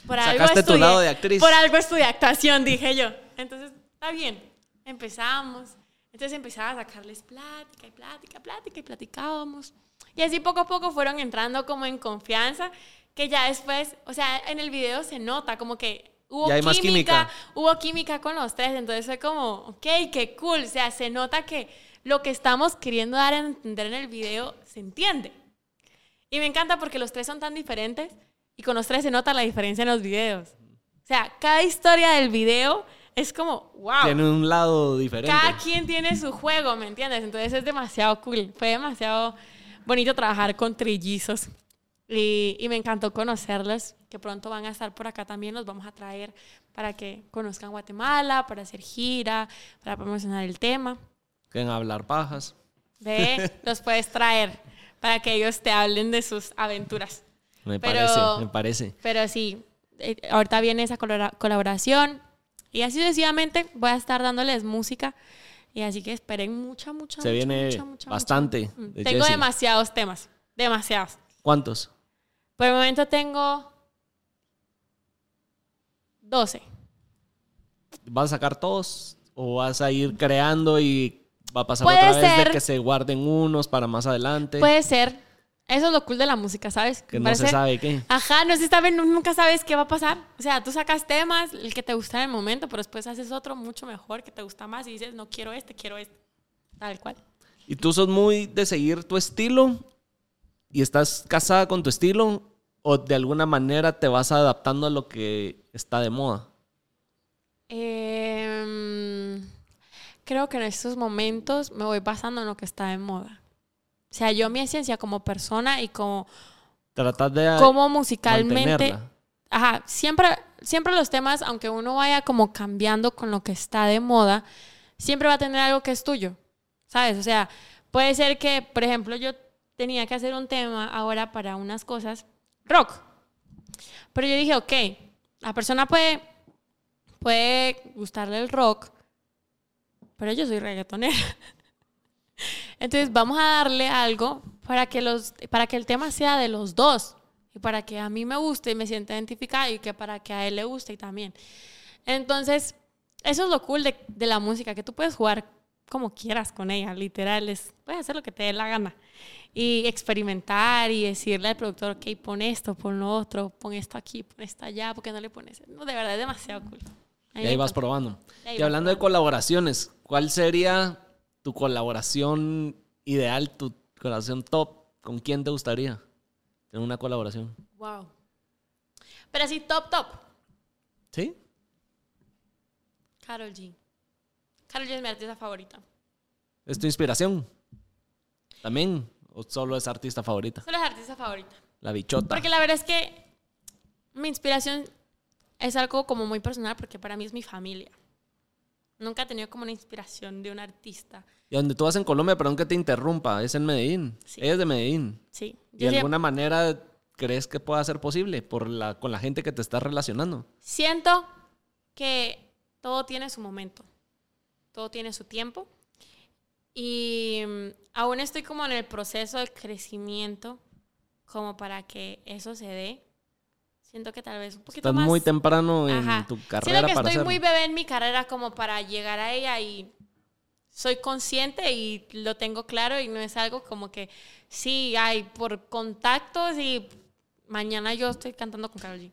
Por algo Sacaste tu estudié- lado de actriz. Por algo estudié actuación, dije yo. Entonces, está bien. Empezamos. Entonces empezaba a sacarles plática y plática, plática y platicábamos. Y así poco a poco fueron entrando como en confianza, que ya después, o sea, en el video se nota como que hubo Ya hay más química. hubo química con los tres, entonces fue como, ok, qué cool, o sea, se nota que lo que estamos queriendo dar a entender en el video se entiende. Y me encanta porque los tres son tan diferentes y con los tres se nota la diferencia en los videos. O sea, cada historia del video es como, wow. Tiene un lado diferente. Cada quien tiene su juego, ¿me entiendes? Entonces es demasiado cool. Fue demasiado bonito trabajar con trillizos. Y, y me encantó conocerlos, que pronto van a estar por acá también. Los vamos a traer para que conozcan Guatemala, para hacer gira, para promocionar el tema. Que en hablar pajas. Ve, los puedes traer para que ellos te hablen de sus aventuras. Me Pero- parece, me parece. Pero sí, eh, ahorita viene esa colaboración y así sucesivamente voy a estar dándoles música y así que esperen mucha, mucha, Se mucha, viene mucha, mucha, bastante mucha. Mm, de Tengo Jessie. demasiados temas, demasiados. ¿Cuántos? Por el momento tengo 12. ¿Vas a sacar todos? ¿O vas a ir creando y va a pasar Puede otra vez ser. de que se guarden unos para más adelante? Puede ser. Eso es lo cool de la música, ¿sabes? que no se sabe qué. Ajá, no se sabe, nu- nunca sabes qué va a pasar. O sea, tú sacas temas, el que te gusta en el momento, pero después haces otro mucho mejor, que te gusta más y dices, no quiero este, quiero este. Tal cual. ¿Y tú sos muy de seguir tu estilo? ¿Y estás casada con tu estilo? ¿O de alguna manera te vas adaptando a lo que está de moda? Em, creo que en estos momentos me voy basando en lo que está de moda. O sea, yo mi esencia como persona y como, Tratas de como musicalmente... mantenerla. Ajá, siempre, siempre los temas, aunque uno vaya como cambiando con lo que está de moda, siempre va a tener algo que es tuyo, ¿sabes? O sea, puede ser que, por ejemplo, yo tenía que hacer un tema ahora para unas cosas rock, pero yo dije, ok, la persona puede, puede gustarle el rock, pero yo soy reggaetonera. Entonces vamos a darle algo para que, los, para que el tema sea de los dos y para que a mí me guste y me sienta identificada y que para que a él le guste y también. Entonces, eso es lo cool de, de la música, que tú puedes jugar como quieras con ella, literal, es, puedes hacer lo que te dé la gana y experimentar y decirle al productor, ok, pon esto, pon lo otro, pon esto aquí, pon esto allá, ¿por qué no le pones? No, de verdad es demasiado cool. A mí Y ahí vas probando. Y ahí hablando de colaboraciones, ¿cuál sería tu colaboración ideal, tu colaboración top? ¿Con quién te gustaría tener una colaboración? Wow. Pero así, top, top. ¿Sí? Carol G. Carol G es mi artista favorita. ¿Es tu inspiración? ¿También? ¿O solo es artista favorita? Solo es artista favorita. La bichota. Porque la verdad es que mi inspiración es algo como muy personal porque para mí es mi familia. Nunca he tenido como una inspiración de un artista. Y donde tú vas en Colombia, perdón que te interrumpa, es en Medellín. Sí. Ella es de Medellín. Sí. ¿Y de alguna manera crees que pueda ser posible por la, con la gente que te estás relacionando? siento que todo tiene su momento. Todo tiene su tiempo. Y mm, aún estoy como en el proceso de crecimiento como para que eso se dé. Siento que tal vez un poquito Estás más... muy temprano en Ajá. tu Siento carrera que para estoy muy bebé en mi carrera como para llegar a ella y soy consciente y lo tengo claro y no es algo como que sí, hay por contactos y mañana yo estoy cantando con Karol G.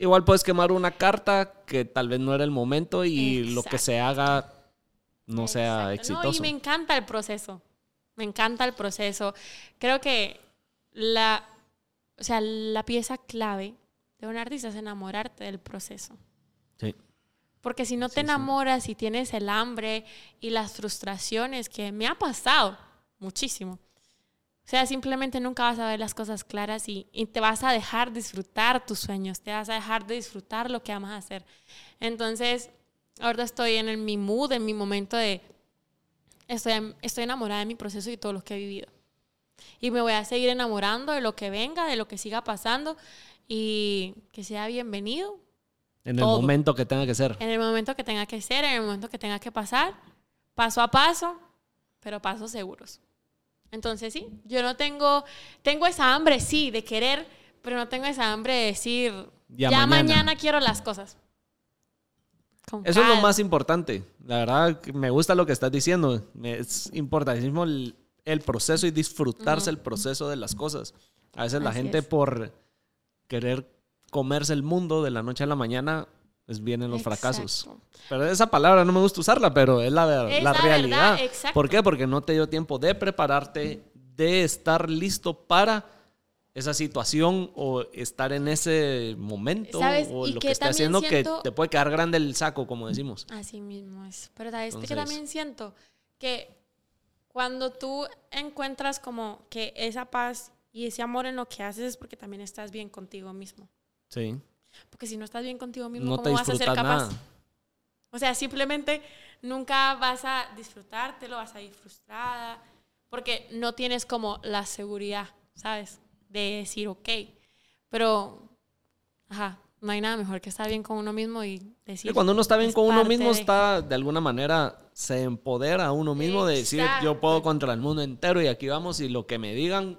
Igual puedes quemar una carta que tal vez no era el momento y lo que se haga no sea Exacto. No, exitoso. y me encanta el proceso. Me encanta el proceso. Creo que la, o sea, la pieza clave de un artista es enamorarte del proceso. Sí. Porque si no te Sí, sí. enamoras y tienes el hambre y las frustraciones que me ha pasado muchísimo. O sea, simplemente nunca vas a ver las cosas claras y, y te vas a dejar disfrutar tus sueños, te vas a dejar de disfrutar lo que amas hacer. Entonces, ahorita estoy en el- mi mood, en mi momento de... Estoy, estoy enamorada de mi proceso y todo lo que he vivido. Y me voy a seguir enamorando de lo que venga, de lo que siga pasando y que sea bienvenido En el Todo. momento que tenga que ser. en el momento que tenga que ser, en el momento que tenga que pasar, paso a paso, pero pasos seguros. Entonces sí, yo no tengo, tengo esa hambre, sí, de querer, pero no tengo esa hambre de decir, Ya ya, mañana". mañana. quiero las cosas. Con Eso es lo más importante. La verdad, me gusta lo que estás diciendo. Es importantísimo el, el proceso y disfrutarse el proceso de las cosas. A veces la Así gente es. por querer comerse el mundo de la noche a la mañana, pues vienen los fracasos. Pero esa palabra no me gusta usarla, pero es la, Es la la realidad. verdad. ¿Por qué? Porque no te dio tiempo de prepararte, de estar listo para esa situación o estar en ese momento ¿Sabes? o lo que que esté haciendo siento- que te puede quedar grande el saco, como decimos. Así mismo es. Pero sabes que también siento que cuando tú encuentras como que esa paz y ese amor en lo que haces es porque también estás bien contigo mismo. Sí. Porque si no estás bien contigo mismo, No te ¿cómo vas a ser capaz? nada. O sea, simplemente nunca vas a disfrutártelo, vas a ir frustrada, porque no tienes como la seguridad, ¿sabes? De decir, ok, pero, ajá, no hay nada mejor que estar bien con uno mismo y decir... Que cuando uno está bien es con uno mismo, de- está de alguna manera, se empodera a uno mismo de decir, yo puedo Exacto. contra el mundo entero y aquí vamos y lo que me digan,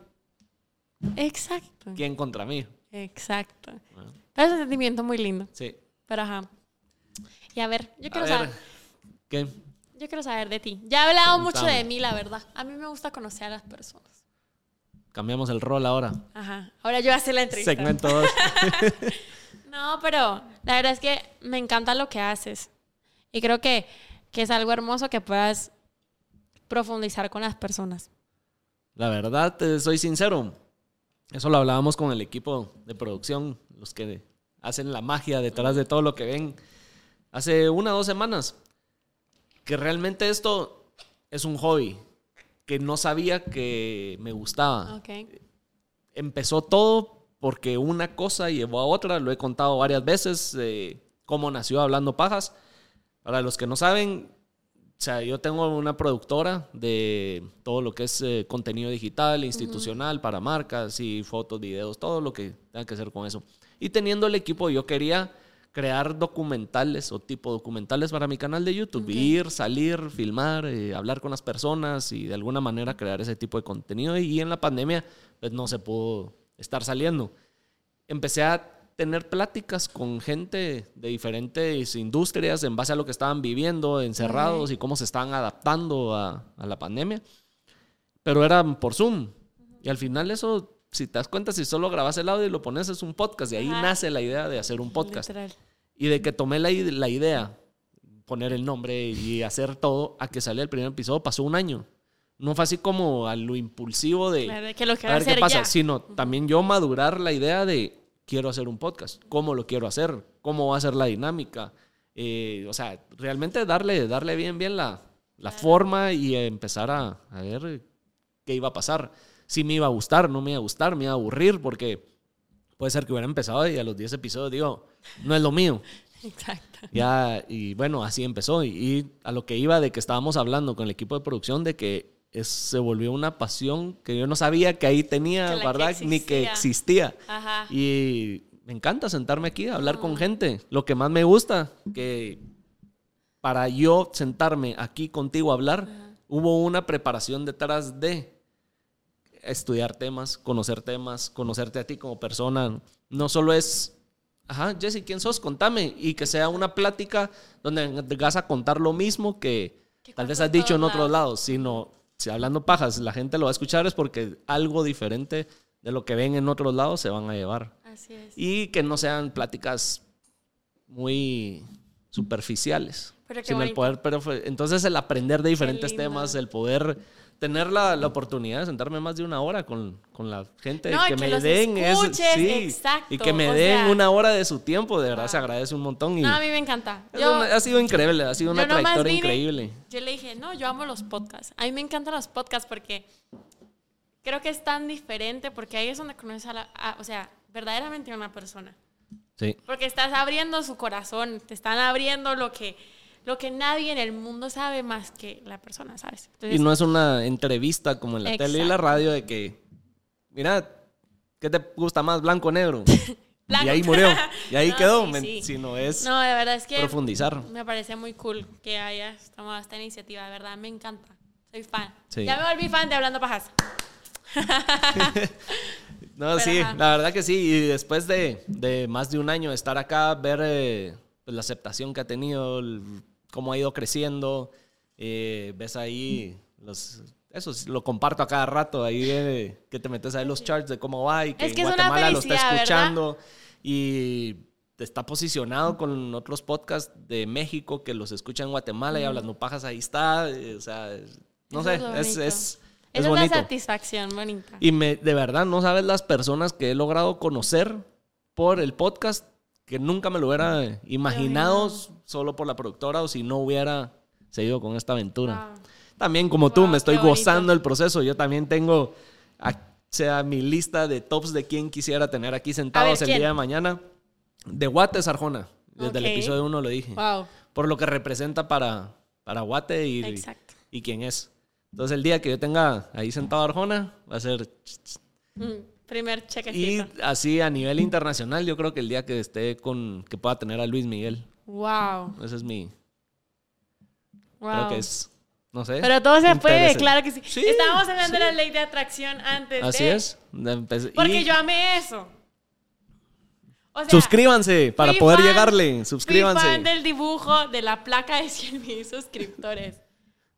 Exacto. ¿quién contra mí? Exacto. Ah. Es un sentimiento muy lindo, Sí. pero ajá. Y a ver, yo quiero ver, saber... ¿qué? Yo quiero saber de ti. Ya he hablado mucho de mí, la verdad. A mí me gusta conocer a las personas. Cambiamos el rol ahora. Ajá. Ahora yo voy a hacer la entrevista. Segmento 2. No, pero la verdad es que me encanta lo que haces. Y creo que, que es algo hermoso que puedas profundizar con las personas. La verdad, te soy sincero. Eso lo hablábamos con el equipo de producción, los que hacen la magia detrás de todo lo que ven. Hace una o dos semanas. Que realmente esto es un hobby. Que no sabía que me gustaba. Ok. Empezó todo porque una cosa llevó a otra. Lo he contado varias veces. eh, cómo nació Hablando Pajas. Para los que no saben, o sea, yo tengo una productora de todo lo que es eh, contenido digital, institucional, para marcas y fotos, videos, todo lo que tenga que hacer con eso. Y teniendo el equipo, yo quería crear documentales o tipo documentales para mi canal de YouTube. Ok. Ir, salir, filmar, eh, hablar con las personas y de alguna manera crear ese tipo de contenido. Y en la pandemia, pues no se pudo estar saliendo. Empecé a tener pláticas con gente de diferentes industrias en base a lo que estaban viviendo, encerrados y cómo se estaban adaptando a, a la pandemia. Pero eran por Zoom. Y al final eso, si te das cuenta, si solo grabas el audio y lo pones, es un podcast. Y ahí Ajá. nace la idea de hacer un podcast. Literal. Y de que tomé la, la idea, poner el nombre y hacer todo, a que salió el primer episodio, pasó un año. No fue así como a lo impulsivo de... Claro, Que lo A ver qué pasa, ya. sino también yo madurar la idea de quiero hacer un podcast, cómo lo quiero hacer, cómo va a ser la dinámica. Eh, o sea, realmente darle, darle bien, bien la, la forma y empezar a, a ver qué iba a pasar. Si me iba a gustar, no me iba a gustar, me iba a aburrir, porque puede ser que hubiera empezado y a los 10 episodios digo, no es lo mío. Exacto. Ya, y bueno, así empezó. Y, y a lo que iba de que estábamos hablando con el equipo de producción, de que es- se volvió una pasión que yo no sabía que ahí tenía, Que la que ¿verdad? Ni que existía. Ajá. Y me encanta sentarme aquí a hablar con gente. Lo que más me gusta, que para yo sentarme aquí contigo a hablar, hubo una preparación detrás de estudiar temas, conocer temas, conocerte a ti como persona. No solo es, ajá, Jesse, ¿quién sos? Contame. Y que sea una plática donde vas a contar lo mismo que Que tal vez has dicho en otros lados, sino si hablando pajas, la gente lo va a escuchar es porque algo diferente de lo que ven en otros lados se van a llevar. Así es. Y que no sean pláticas muy superficiales. Pero sino el poder, pero entonces el aprender de diferentes temas, el poder tener la, la oportunidad de sentarme más de una hora con, con la gente No, que, que me den escuches, sí, exacto, y que me den sea- una hora de su tiempo, de verdad se agradece un montón y No, a mí me encanta. es Yo, una- ha sido increíble, ha sido una trayectoria vine- increíble. Yo le dije, no, yo amo los podcasts. A mí me encantan los podcasts porque creo que es tan diferente porque ahí es donde conoces a la, a- o sea, verdaderamente a una persona. Sí. Porque estás abriendo su corazón, te están abriendo lo que, lo que nadie en el mundo sabe más que la persona, ¿sabes? Entonces, Y no es una entrevista como en la tele y la radio de que, mira, ¿qué te gusta más, blanco o negro? Blanco. Y ahí murió, y ahí No, quedó, sí, men- sí. sino es No, de verdad es que profundizar. me parece muy cool que hayas tomado esta iniciativa, de verdad, me encanta. Soy fan. Sí. Ya me volví fan de Hablando Pajas. No, Pero sí, ajá. la verdad que sí. Y después de, de más de un año de estar acá, ver eh, pues, la aceptación que ha tenido, el- cómo ha ido creciendo, eh, ves ahí los... Eso lo comparto a cada rato, ahí que te metes ahí los charts de cómo va y que, Es que en es una Guatemala lo está felicidad, ¿verdad? escuchando y está posicionado con otros podcasts de México que los escuchan en Guatemala y hablando pajas ahí está, eh, o sea, no Eso sé, es es, la satisfacción bonita. Y me, de verdad, no sabes las personas que he logrado conocer por el podcast que nunca me lo hubiera imaginado solo por la productora o si no hubiera seguido con esta aventura. Wow. También como tú, Wow, me estoy bonito. gozando el proceso. Yo también tengo, o sea, mi lista de tops de quién quisiera tener aquí sentados el ¿quién? día de mañana. De Guate Arjona. Desde el Ok. episodio 1 lo dije. Wow. Por lo que representa para, para Guate y, Exacto. y quién es. Entonces el día que yo tenga ahí sentado a Arjona, va a ser Mm, Primer y así a nivel internacional, yo creo que el día que esté con, que pueda tener a Luis Miguel. Wow. Ese es mi, Wow. creo que es, no sé. Pero todo se puede, claro que sí. Sí, Estábamos hablando sí. de la ley de atracción antes. Así de- es. Empecé- Porque y yo amé eso. O sea, suscríbanse para poder fan- llegarle. Suscríbanse. Fui fan del dibujo de la placa de 100 mil suscriptores.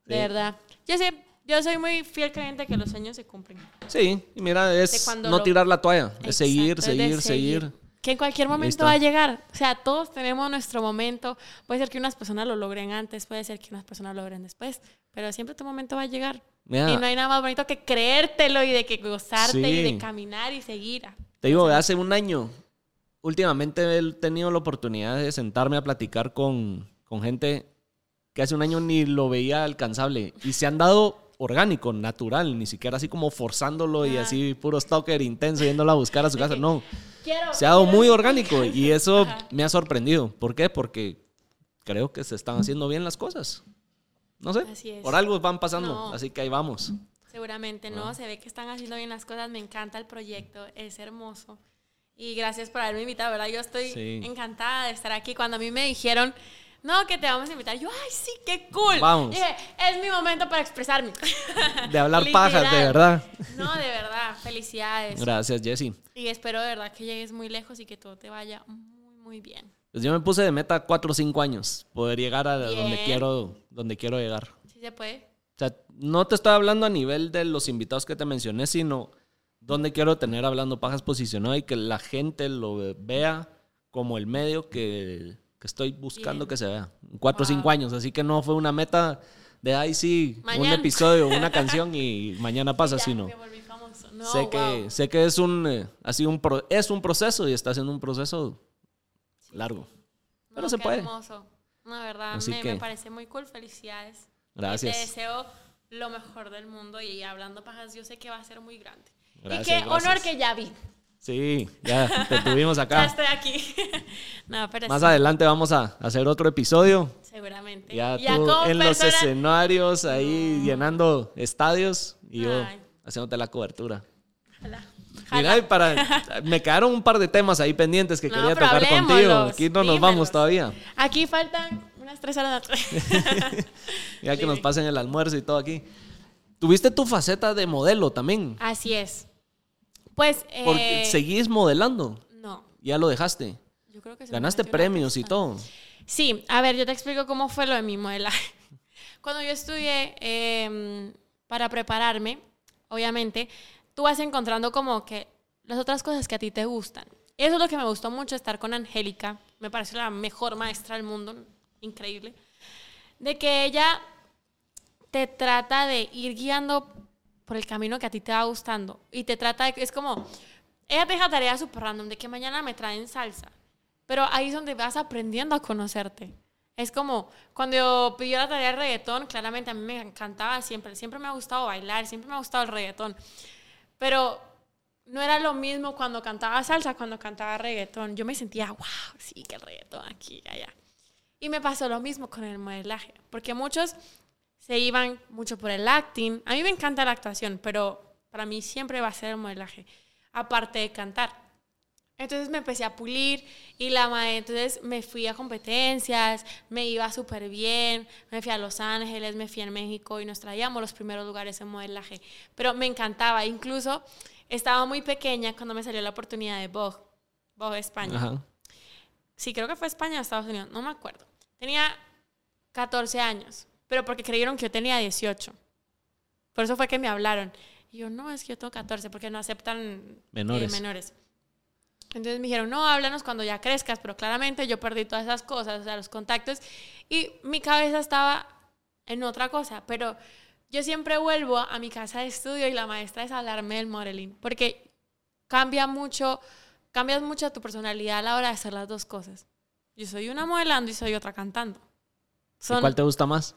De verdad. Yo sé, yo soy muy fiel creyente que los sueños se cumplen. Sí, y mira, es no lo- tirar la toalla. Es seguir, seguir, seguir. Que en cualquier momento va a llegar. O sea, todos tenemos nuestro momento. Puede ser que unas personas lo logren antes, puede ser que unas personas lo logren después, pero siempre tu momento va a llegar. Mira, Y no hay nada más bonito que creértelo y de que gozarte y de Sí. caminar y seguir. Te digo, hace un año, últimamente he tenido la oportunidad de sentarme a platicar con, con gente que hace un año ni lo veía alcanzable y se han dado orgánico, natural, ni siquiera así como forzándolo y Ah. así puro stalker intenso yéndolo a buscar a su casa. No, Quiero, se ha dado muy orgánico y eso Ajá. me ha sorprendido. ¿Por qué? Porque creo que se están haciendo bien las cosas. No sé, Así es. por algo van pasando, No. así que ahí vamos. Seguramente, ¿no? Se ve que están haciendo bien las cosas. Me encanta el proyecto, es hermoso. Y gracias por haberme invitado, ¿verdad? Yo estoy Sí. encantada de estar aquí. Cuando a mí me dijeron, no, que te vamos a invitar, yo, ay, sí, qué cool. Vamos. Dije, es mi momento para expresarme. De hablar pajas, de verdad. No, de verdad, felicidades. Gracias, Jesse. Y espero de verdad que llegues muy lejos y que todo te vaya muy, muy bien. Pues yo me puse de meta 4 o 5 años, poder llegar a donde quiero, donde quiero llegar. ¿Sí se puede? O sea, no te estoy hablando a nivel de los invitados que te mencioné, sino donde quiero tener hablando pajas posicionado y que la gente lo vea como el medio que, que estoy buscando Bien. que se vea. 4 o Wow. 5 años, así que no fue una meta de, ay, sí, un Mañana. episodio, una canción y mañana pasa, sino... No, sé, que, wow. sé que es un, eh, así un pro- es un proceso y está siendo un proceso largo. Pero No, se puede. hermoso. De verdad, me, que- me parece muy cool. Felicidades. Gracias. Te deseo lo mejor del mundo y hablando pajas, yo sé que va a ser muy grande. Gracias, y qué honor gracias. que ya vi. Sí, ya te tuvimos Ya acá. estoy aquí. no, pero Más sí, adelante vamos a hacer otro episodio. seguramente. Ya Ya tú en los escenarios ahí llenando estadios y yo Ay. haciéndote la cobertura. Ojalá. Mira, para, me quedaron un par de temas ahí pendientes que No, quería tocar contigo. Aquí no nos vamos todavía. Aquí faltan unas tres horas. Ya que nos pasen el almuerzo y todo aquí. Tuviste tu faceta de modelo también. Así es. Pues, eh, Porque seguís modelando. no. Ya lo dejaste. Yo creo que Ganaste premios y todo. Sí, a ver, yo te explico cómo fue lo de mi modelaje. Cuando yo estudié eh, para prepararme, obviamente, tú vas encontrando como que las otras cosas que a ti te gustan. Eso es lo que me gustó mucho, estar con Angélica. Me pareció la mejor maestra del mundo, increíble. De que ella te trata de ir guiando por el camino que a ti te va gustando. Y te trata de, es como, ella te deja tareas súper random de que mañana me traen salsa. Pero ahí es donde vas aprendiendo a conocerte. Es como cuando yo pidió la tarea de reggaetón, claramente a mí me encantaba siempre, siempre me ha gustado bailar, siempre me ha gustado el reggaetón. Pero no era lo mismo cuando cantaba salsa, cuando cantaba reggaetón. Yo me sentía, wow, sí, que el reggaetón aquí, allá. Y me pasó lo mismo con el modelaje, porque muchos se iban mucho por el acting. A mí me encanta la actuación, pero para mí siempre va a ser el modelaje, aparte de cantar. Entonces me empecé a pulir y la madre, entonces me fui a competencias, me iba súper bien, me fui a Los Ángeles, me fui a México y nos traíamos los primeros lugares en modelaje. Pero me encantaba, incluso estaba muy pequeña cuando me salió la oportunidad de Vogue, Vogue España. Sí, creo que fue España o Estados Unidos, no me acuerdo. Tenía 14 años, pero porque creyeron que yo tenía 18. Por eso fue que me hablaron. Y yo, no, es que yo tengo 14, porque no aceptan eh, menores. menores. Entonces me dijeron, no, háblanos cuando ya crezcas, pero claramente yo perdí todas esas cosas, o sea, los contactos, y mi cabeza estaba en otra cosa, pero yo siempre vuelvo a mi casa de estudio y la maestra es hablarme del modeling, porque cambia mucho, cambias mucho tu personalidad a la hora de hacer las dos cosas. Yo soy una modelando y soy otra cantando. ¿Cuál te gusta más?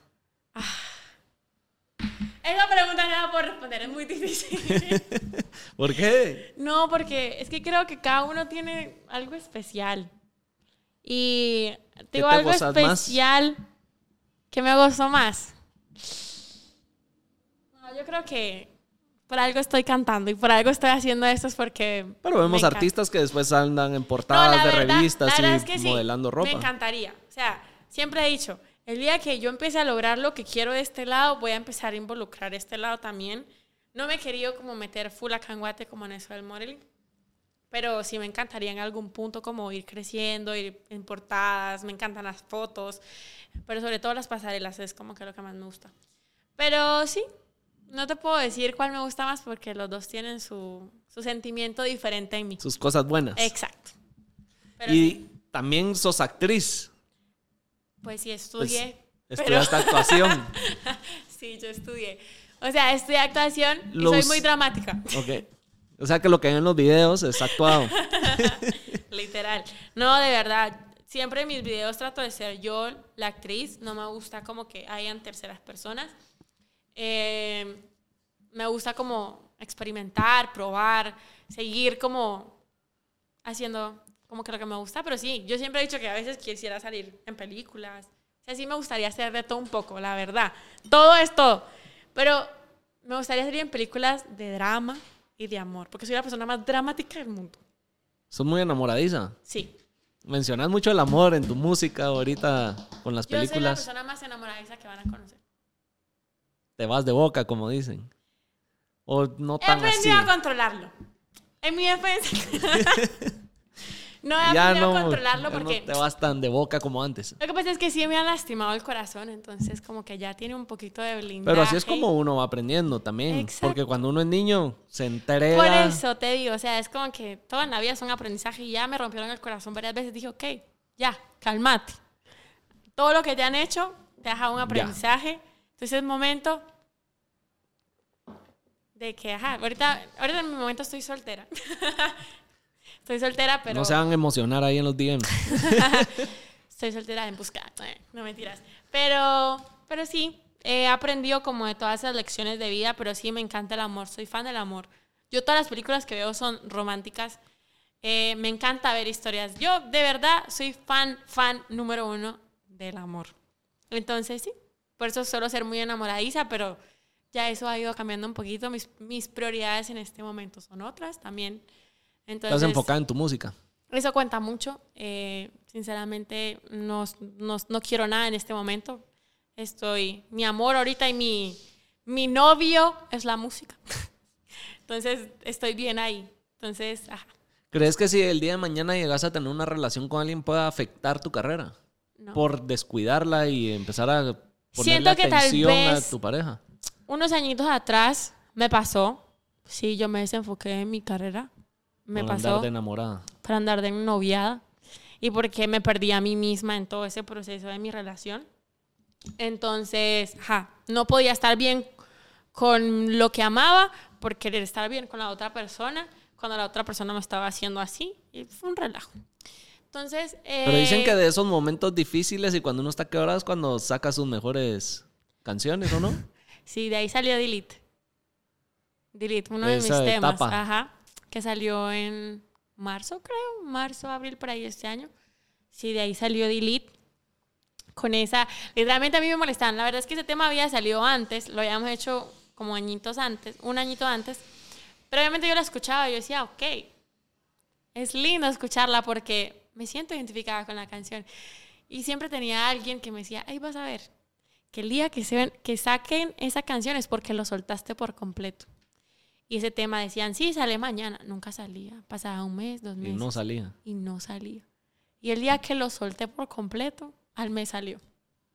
Ah. Esa pregunta no la puedo responder, es muy difícil. ¿Por qué? No, porque es que creo que cada uno tiene algo especial. Y digo algo especial que me gustó más. No, yo creo que por algo estoy cantando y por algo estoy haciendo esto es porque... Pero vemos artistas que después andan en portadas de revistas y modelando ropa. Me encantaría. O sea, siempre he dicho, el día que yo empiece a lograr lo que quiero de este lado, voy a empezar a involucrar este lado también. No me he querido como meter full a canguate como en eso del modeling, pero sí me encantaría en algún punto como ir creciendo, ir en portadas, me encantan las fotos, pero sobre todo las pasarelas es como que lo que más me gusta. Pero sí, no te puedo decir cuál me gusta más porque los dos tienen su, su sentimiento diferente en mí. Sus cosas buenas. Exacto. y también sos actriz. Pues sí, estudié. Pues, estudiaste actuación. sí, yo estudié. O sea, estudié actuación y soy muy dramática. Ok. O sea que lo que ven en los videos es actuado. Literal. No, de verdad. Siempre en mis videos trato de ser yo la actriz. No me gusta como que hayan terceras personas. Eh, me gusta como experimentar, probar, seguir como haciendo como que lo que me gusta, pero sí, yo siempre he dicho que a veces quisiera salir en películas. O sea, sí me gustaría hacer de todo un poco, la verdad. Todo esto. Pero me gustaría salir en películas de drama y de amor, porque soy la persona más dramática del mundo. ¿Sos muy enamoradiza? Sí. Mencionas mucho el amor en tu música ahorita con las películas. Yo soy la persona más enamoradiza que van a conocer. Te vas de boca, como dicen. O no tan He aprendido a controlarlo. En mi defensa. No he ya no, a controlarlo porque... no te vas tan de boca como antes. Lo que pasa es que sí me ha lastimado el corazón, entonces como que ya tiene un poquito de blindaje. Pero así es como uno va aprendiendo también. Porque cuando uno es niño, se entrega... Por eso te digo, o sea, es como que toda la vida es un aprendizaje y ya me rompieron el corazón varias veces. Dije, ok, ya, calmate. Todo lo que te han hecho te deja un aprendizaje. Entonces es momento de que, ajá, ahorita, ahorita en mi momento estoy soltera. Estoy soltera, pero... No se van a emocionar ahí en los DMs. Estoy soltera en buscar. Eh, no mentiras. Pero, pero sí, he aprendido como de todas esas lecciones de vida, pero sí me encanta el amor. Soy fan del amor. Yo todas las películas que veo son románticas. Eh, me encanta ver historias. Yo de verdad soy fan, fan número uno del amor. Entonces sí, por eso suelo ser muy enamoradiza, pero ya eso ha ido cambiando un poquito. Mis, mis prioridades en este momento son otras también. Entonces, Estás enfocada en tu música. Eso cuenta mucho. Eh, sinceramente, no, no, quiero nada en este momento. Estoy, mi amor ahorita y mi, mi novio es la música. Entonces, estoy bien ahí. Entonces, ¿Crees que si el día de mañana llegas a tener una relación con alguien pueda afectar tu carrera? Por descuidarla y empezar a ponerle que atención a tu pareja. Unos añitos atrás me pasó. Sí, yo me desenfoqué en mi carrera me pasó. Para andar de enamorada. Para andar de noviada. Y porque me perdí a mí misma en todo ese proceso de mi relación. Entonces, ja, no podía estar bien con lo que amaba por querer estar bien con la otra persona, cuando la otra persona me estaba haciendo así, y fue un relajo. Entonces... Pero dicen eh, que de esos momentos difíciles y cuando uno está quebrado es cuando saca sus mejores canciones, ¿o no? Sí, de ahí salió Delete. Delete, uno de mis temas. etapa. Ajá. Que salió en marzo, creo. Marzo, abril, por ahí este año. Sí, de ahí salió Delete. Con esa. Literalmente a mí me molestaban. La verdad es que ese tema había salido antes. Lo habíamos hecho como añitos antes. Un añito antes. Pero obviamente yo la escuchaba y yo decía, ok. Es lindo escucharla porque me siento identificada con la canción. Y siempre tenía alguien que me decía, ay, vas a ver, que el día que, se ven- que saquen esa canción es porque lo soltaste por completo. Y ese tema decían, sí, sale mañana. Nunca salía. Pasaba un mes, dos Y meses. no salía. y no salía. Y el día que lo solté por completo, al mes salió.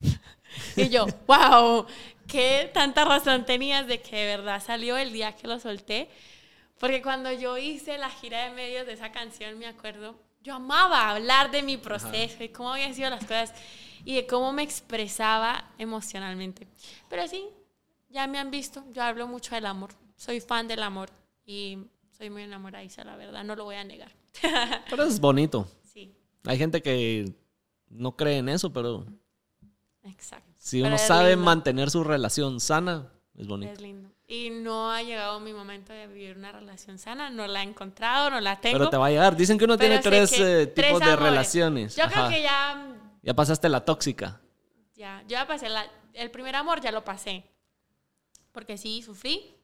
y yo, wow, qué tanta razón tenías de que de verdad salió el día que lo solté. Porque cuando yo hice la gira de medios de esa canción, me acuerdo, yo amaba hablar de mi proceso y cómo habían sido las cosas y de cómo me expresaba emocionalmente. Pero sí, ya me han visto, yo hablo mucho del amor, soy fan del amor y soy muy enamoradiza, la verdad, no lo voy a negar. Pero es bonito. sí, Hay gente que no cree en eso, pero exacto. si uno sabe lindo, mantener su relación sana, es bonito. Es lindo. Y no ha llegado mi momento de vivir una relación sana, no la he encontrado, no la tengo. Pero te va a llegar. Dicen que uno tiene tres eh, tres tipos de amores. relaciones. Yo creo que ya, Ya pasaste la tóxica. ya, yo ya pasé la- el primer amor, ya lo pasé. Porque sí, sufrí.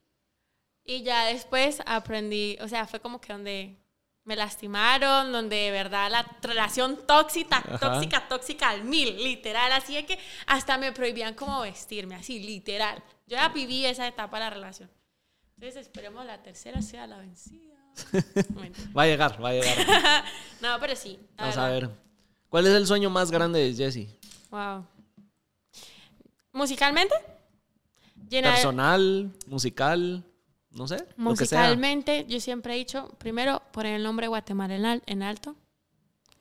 Y ya después aprendí, o sea, fue como que donde me lastimaron, donde de verdad la relación tóxica, Ajá. tóxica, tóxica al mil, literal. Así de que hasta me prohibían como vestirme, así, literal. Yo ya viví esa etapa de la relación. Entonces esperemos la tercera sea la vencida. Va a llegar, va a llegar. no, pero sí. Vamos a ver. ¿Cuál es el sueño más grande de Jesse? Wow. Musicalmente, llenar. Personal, musical, no sé. Lo que sea. Musicalmente, yo siempre he dicho, primero, poner el nombre Guatemala en, al- en alto.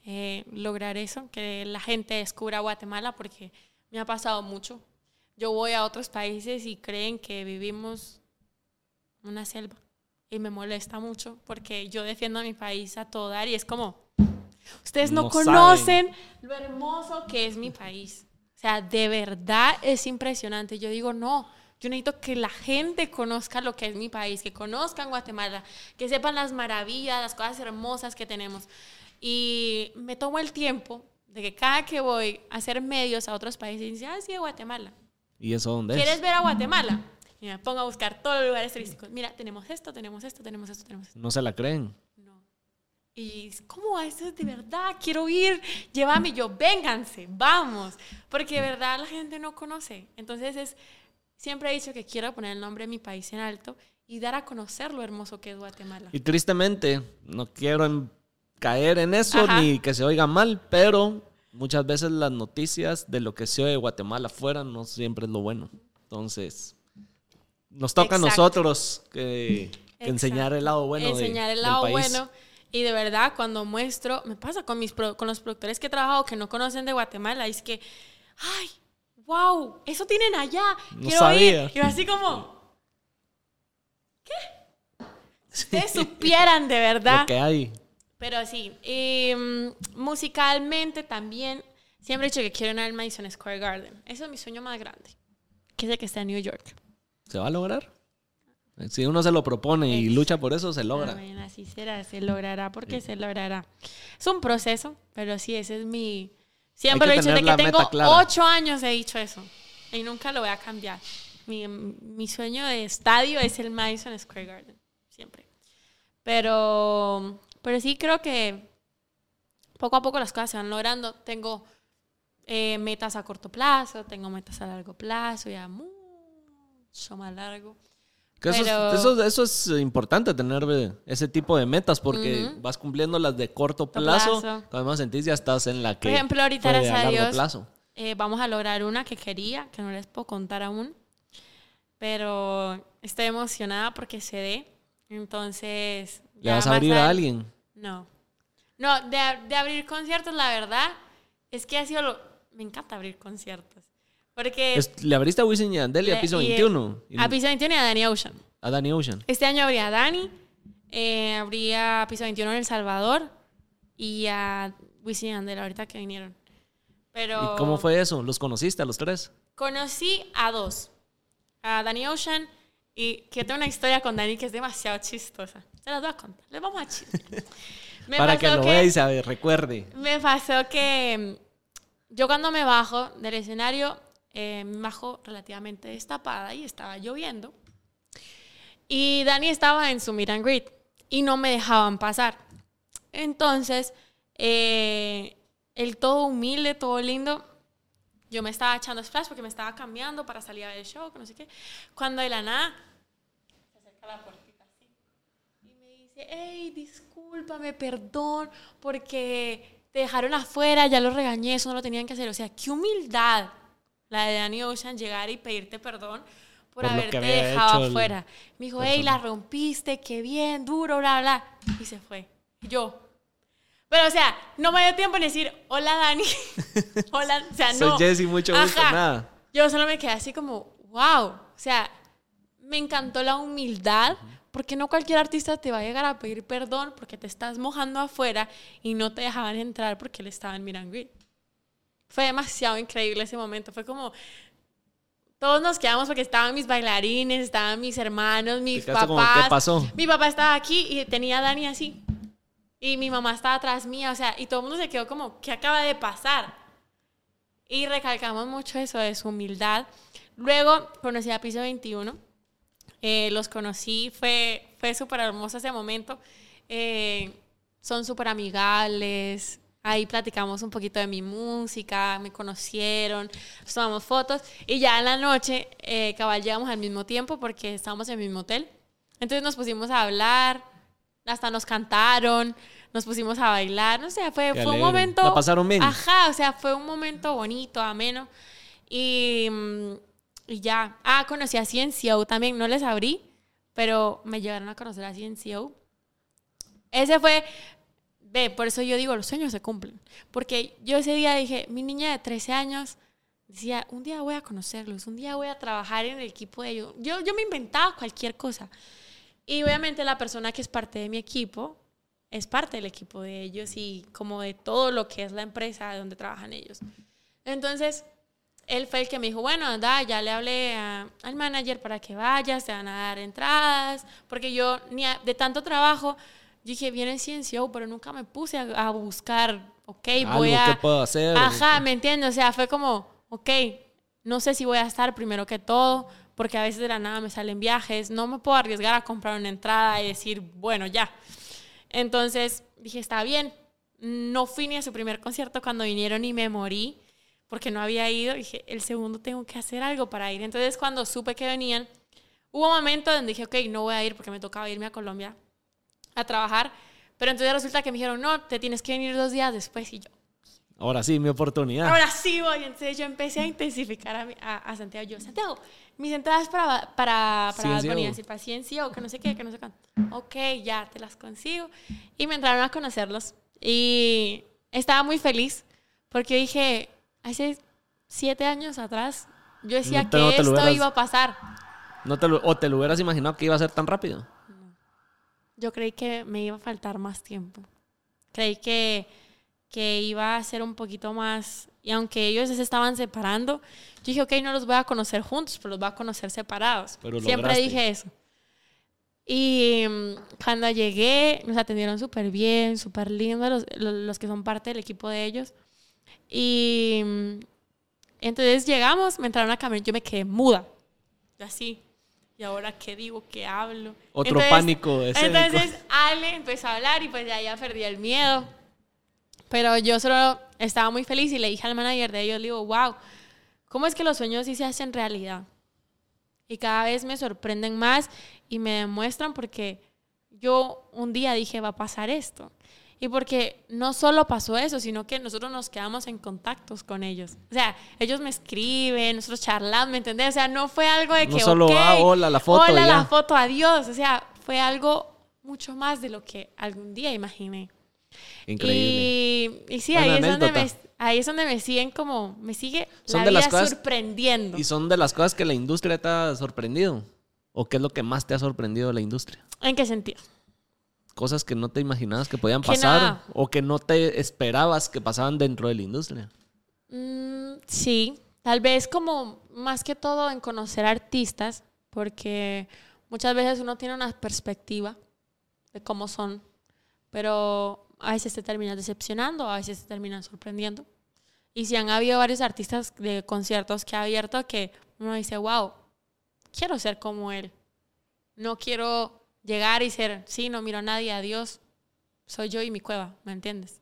Eh, lograr eso, que la gente descubra Guatemala, porque me ha pasado mucho. Yo voy a otros países y creen que vivimos una selva. Y me molesta mucho porque yo defiendo a mi país a todo dar y es como, ustedes no, No conocen lo hermoso que es mi país. O sea, de verdad es impresionante. Yo digo, no, yo necesito que la gente conozca lo que es mi país, que conozcan Guatemala, que sepan las maravillas, las cosas hermosas que tenemos. Y me tomo el tiempo de que cada que voy a hacer medios a otros países, dice, ah, sí, de Guatemala. ¿Y eso dónde ¿Quieres es? ver a Guatemala? Y me pongo a buscar todos los lugares turísticos. Mira, tenemos esto, tenemos esto, tenemos esto, tenemos esto. No se la creen. No. Y ¿cómo eso es de verdad? Quiero ir, llévame yo, vénganse, vamos. Porque de verdad la gente no conoce. Entonces es, siempre he dicho que quiero poner el nombre de mi país en alto y dar a conocer lo hermoso que es Guatemala. Y tristemente, no quiero caer en eso Ajá. ni que se oiga mal, pero muchas veces las noticias de lo que se oye de Guatemala afuera no siempre es lo bueno. Entonces, nos toca a nosotros que, enseñar el lado bueno de- enseñar el del lado país. bueno. Y de verdad, cuando muestro, me pasa con, mis, pro- con los productores que he trabajado que no conocen de Guatemala, es que, ay, wow, eso tienen allá, No quiero sabía. ir. Y así como, ¿qué? Si ustedes supieran de verdad. Lo que hay. Pero sí, mm, musicalmente también, siempre he dicho que quiero ir al Madison Square Garden. Ese es mi sueño más grande, que es el que está en New York. ¿Se va a lograr? Si uno se lo propone y lucha por eso, se logra. Amén, así será, se logrará porque se logrará. Es un proceso, pero sí, ese es mi... Siempre lo he dicho, desde que tengo ocho años he dicho eso. Y nunca lo voy a cambiar. Mi, mi sueño de estadio es el Madison Square Garden, siempre. Pero, pero sí creo que poco a poco las cosas se van logrando. Tengo eh, metas a corto plazo, tengo metas a largo plazo, ya mucho más largo. Que eso, Pero- es, eso, eso es importante, tener eh, ese tipo de metas, porque vas cumpliendo las de corto plazo. plazo. Cuando más sentís, ya estás en la que. Por ejemplo, ahorita, fue gracias a largo Dios, plazo. eh, vamos a lograr una que quería, que no les puedo contar aún, pero estoy emocionada porque se dé. Entonces... ¿Le vas a abrir a alguien? No. No, de, de abrir conciertos, la verdad, es que ha sido lo... Me encanta abrir conciertos. Porque Es- le abriste a Wisin y a Yandel y a Piso y- 21. Y a Piso 21 y a Danny Ocean. a Danny Ocean. Este año habría a Dani, eh, habría Piso 21 en El Salvador y a Wisin y Yandel ahorita que vinieron. Pero ¿Y cómo fue eso? ¿Los conociste a los tres? conocí a dos. A Danny Ocean y que tengo una historia con Dani que es demasiado chistosa. Se las voy a contar. Les vamos a chismear. Me Para que lo vea y se recuerde. Me pasó que yo cuando me bajo del escenario, eh, me bajo relativamente destapada y estaba lloviendo. Y Dani estaba en su meet and greet y no me dejaban pasar. Entonces, eh, todo humilde, todo lindo, yo me estaba echando splash porque me estaba cambiando para salir a ver el show, no sé qué. Cuando de la nada se acerca la puertita así y me dice, hey, discúlpame, perdón, porque te dejaron afuera, ya lo regañé, eso no lo tenían que hacer. O sea, qué humildad la de Danny Ocean llegar y pedirte perdón por, Por haberte dejado el afuera. Me dijo, hey, la rompiste, qué bien, duro, bla, bla. Y se fue. Yo. Pero, o sea, no me dio tiempo en decir, hola, Dani. hola, o sea, Soy no. Jessy, mucho gusto, Ajá. nada. Yo solo me quedé así como, wow. O sea, me encantó la humildad, porque no cualquier artista te va a llegar a pedir perdón porque te estás mojando afuera y no te dejaban entrar porque le estaban mirando. Fue demasiado increíble ese momento. Fue como. Todos nos quedamos porque estaban mis bailarines, estaban mis hermanos, mis como, papás. ¿qué pasó? Mi papá estaba aquí y tenía a Dani así. Y mi mamá estaba atrás mía, o sea, y todo el mundo se quedó como, ¿qué acaba de pasar? Y recalcamos mucho eso de su humildad. Luego conocí a Piso 21. Eh, los conocí, fue, fue súper hermoso ese momento. Eh, son súper amigables. Ahí platicamos un poquito de mi música, me conocieron, nos tomamos fotos. Y ya en la noche, eh, cabal, llegamos al mismo tiempo porque estábamos en el mismo hotel. Entonces nos pusimos a hablar, hasta nos cantaron, nos pusimos a bailar. No sé, fue, Qué fue un momento. La pasaron bien. Ajá, o sea, fue un momento bonito, ameno. Y, mm, y ya. Ah, conocí a CNCO también, no les abrí, pero me llegaron a conocer a CNCO. Ese fue, ve, por eso yo digo, los sueños se cumplen. Porque yo ese día dije, mi niña de 13 años decía, un día voy a conocerlos, un día voy a trabajar en el equipo de ellos. Yo, yo me inventaba cualquier cosa. Y obviamente la persona que es parte de mi equipo es parte del equipo de ellos y como de todo lo que es la empresa donde trabajan ellos. Entonces, él fue el que me dijo, bueno, anda, ya le hablé al manager para que vayas, te van a dar entradas, porque yo ni de tanto trabajo, dije, viene Ciencio, pero nunca me puse a, a buscar, ok, voy Algo a... que puedo hacer. Ajá, ¿me entiendes? O sea, fue como, ok, no sé si voy a estar primero que todo, porque a veces de la nada me salen viajes, no me puedo arriesgar a comprar una entrada y decir, bueno, ya. Entonces dije, está bien. No fui ni a su primer concierto cuando vinieron y me morí porque no había ido. Dije, el segundo tengo que hacer algo para ir. Entonces cuando supe que venían, hubo un momento donde dije, ok, no voy a ir porque me tocaba irme a Colombia a trabajar. Pero entonces resulta que me dijeron, no, te tienes que venir dos días después. Y yo, Ahora sí, mi oportunidad. Ahora sí voy. Entonces yo empecé a intensificar a, a, a Santiago. Yo, Santiago, mis entradas para, para, para Bad para CNCO, que no sé qué, que no sé cuánto. Ok, ya, te las consigo. Y me entraron a conocerlos. Y estaba muy feliz porque dije, hace siete años atrás, yo decía No te- que no esto hubieras- iba a pasar. No te o te lo hubieras imaginado que iba a ser tan rápido. Yo creí que me iba a faltar más tiempo. Creí que, que iba a ser un poquito más... Y aunque ellos se estaban separando, yo dije, ok, no los voy a conocer juntos, pero los voy a conocer separados. Pero Siempre lograste. dije eso. Y mm, cuando llegué, nos atendieron súper bien, súper lindo los, los, que son parte del equipo de ellos. Y mm, entonces llegamos, me entraron a caminar, yo me quedé muda. Así. ¿Y ahora qué digo? ¿Qué hablo? Otro Entonces- pánico escénico. entonces Ale empezó a hablar y pues ya, ya perdí el miedo. Pero yo solo estaba muy feliz y le dije al manager de ellos, le digo, wow, ¿cómo es que los sueños sí se hacen realidad? Y cada vez me sorprenden más y me demuestran porque yo un día dije, va a pasar esto. Y porque no solo pasó eso, sino que nosotros nos quedamos en contactos con ellos. O sea, ellos me escriben, nosotros charlamos, ¿me entendés? O sea, no fue algo de No que, solo, ok, ah, hola, la foto, Hola, ya. la foto, adiós. O sea, fue algo mucho más de lo que algún día imaginé. Increíble. Y, y sí, ahí es donde me, Ahí es donde me siguen como, me sigue Son la de las vida cosas- sorprendiendo. ¿Y son de las cosas que la industria te ha sorprendido? ¿O qué es lo que más te ha sorprendido de la industria? ¿En qué sentido? Cosas que no te imaginabas que podían pasar nada. o que no te esperabas que pasaban dentro de la industria. Mm, sí, tal vez como más que todo en conocer artistas, porque muchas veces uno tiene una perspectiva de cómo son, pero a veces te terminas decepcionando, a veces te terminan sorprendiendo. Y si han habido varios artistas de conciertos que ha abierto que uno dice, wow, quiero ser como él. No quiero llegar y ser, sí, no miro a nadie, adiós, soy yo y mi cueva, ¿me entiendes?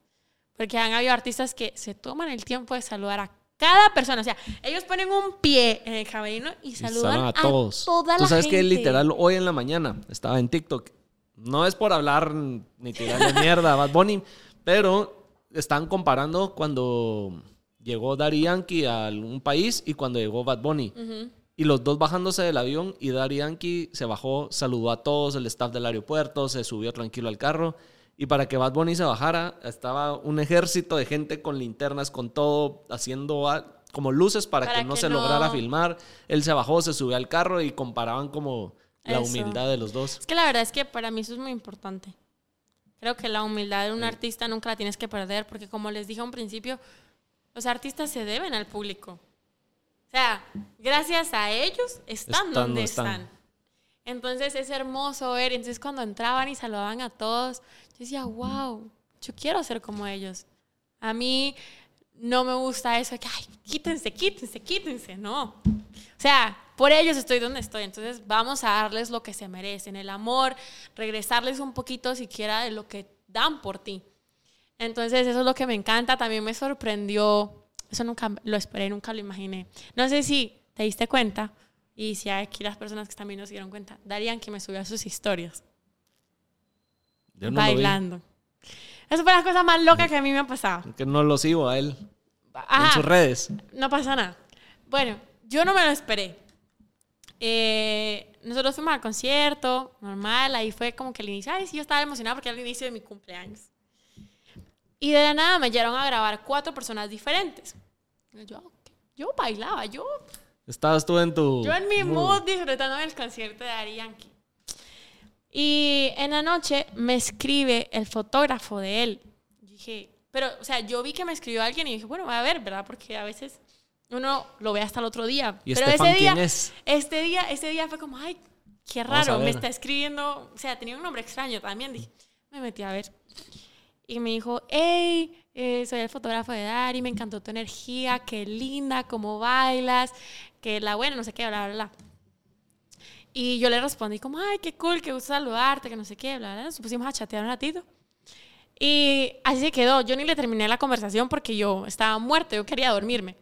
Porque han habido artistas que se toman el tiempo de saludar a cada persona. O sea, ellos ponen un pie en el camerino y saludan, a todos. toda Tú la sabes que literal hoy en la mañana estaba en TikTok. No es por hablar ni tirarle mierda a Bad Bunny, pero están comparando cuando llegó Daddy Yankee a un país y cuando llegó Bad Bunny. Ujú. Y los dos bajándose del avión y Daddy Yankee se bajó, saludó a todos, el staff del aeropuerto, se subió tranquilo al carro. Y para que Bad Bunny se bajara, estaba un ejército de gente con linternas, con todo, haciendo como luces para, Para que no que se no- lograra filmar. Él se bajó, se subió al carro y comparaban como la Eso. humildad de los dos. Es que la verdad es que para mí eso es muy importante. Creo que la humildad de un artista nunca la tienes que perder porque como les dije a un principio, los artistas se deben al público. O sea, gracias a ellos están, Están donde donde están. están. Entonces es hermoso ver. Entonces cuando entraban y saludaban a todos, yo decía, wow, yo quiero ser como ellos. A mí no me gusta eso de que, ay, quítense, quítense, quítense. No. O sea, por ellos estoy donde estoy. Entonces vamos a darles lo que se merecen, el amor, regresarles un poquito siquiera de lo que dan por ti. Entonces eso es lo que me encanta. También me sorprendió. Eso nunca lo esperé, nunca lo imaginé. No sé si te diste cuenta y si aquí las personas que viendo se dieron cuenta. Darían que me subió a sus historias Yo no bailando. Eso fue la cosa más loca que a mí me ha pasado. que no lo sigo a él en Ajá. sus redes. No pasa nada. Bueno, yo no me lo esperé. Eh, nosotros fuimos al concierto, normal, ahí fue como que el inicio, ay, sí, yo estaba emocionada porque era el inicio de mi cumpleaños. Y de la nada me llegaron a grabar cuatro personas diferentes. Y Yo, yo bailaba, yo, Estabas tú en tu... yo en mi mood disfrutando del concierto de Daddy Yankee. Y en la noche me escribe el fotógrafo de él. Dije, pero, o sea, yo vi que me escribió alguien y dije, bueno, voy a ver, ¿verdad? Porque a veces uno lo ve hasta el otro día. ¿Y pero Estefan ese día, es? este día, este día fue como, ay, qué raro, me está escribiendo, o sea, tenía un nombre extraño también. Dije, me metí a ver. Y me dijo, hey, eh, soy el fotógrafo de Dari, me encantó tu energía, qué linda, cómo bailas, que la buena, no sé qué, bla, bla, bla. Y yo le respondí como, ay, qué cool, qué gusto saludarte, que no sé qué, bla, bla. Nos pusimos a chatear un ratito. Y así se quedó. Yo ni le terminé la conversación porque yo estaba muerta, yo quería dormirme.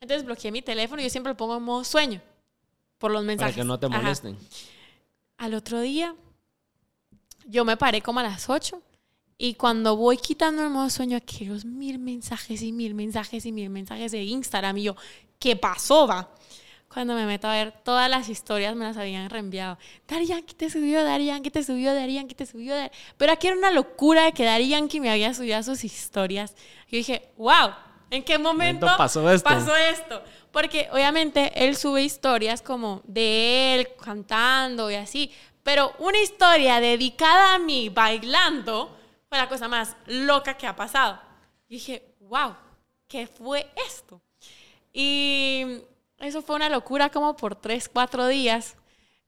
Entonces bloqueé mi teléfono y yo siempre lo pongo en modo sueño por los Para mensajes. que no te Ajá. molesten. Al otro día, yo me paré como a las 8 y cuando voy quitando el modo sueño, quiero mil mensajes y mil mensajes y mil mensajes de Instagram. Y yo, ¿qué pasó, va? Cuando me meto a ver todas las historias, me las habían reenviado. Dari Yankee te subió, Dari Yankee te subió, Dari Yankee te subió. Dari-". Pero aquí era una locura de que Dari Yankee me había subido a sus historias. Yo dije, wow, ¿en qué Momento pasó esto. pasó esto? Porque obviamente él sube historias como de él cantando y así. Pero una historia dedicada a mí bailando fue la cosa más loca que ha pasado. Y dije, wow, ¿qué fue esto? Y eso fue una locura como por tres, cuatro días.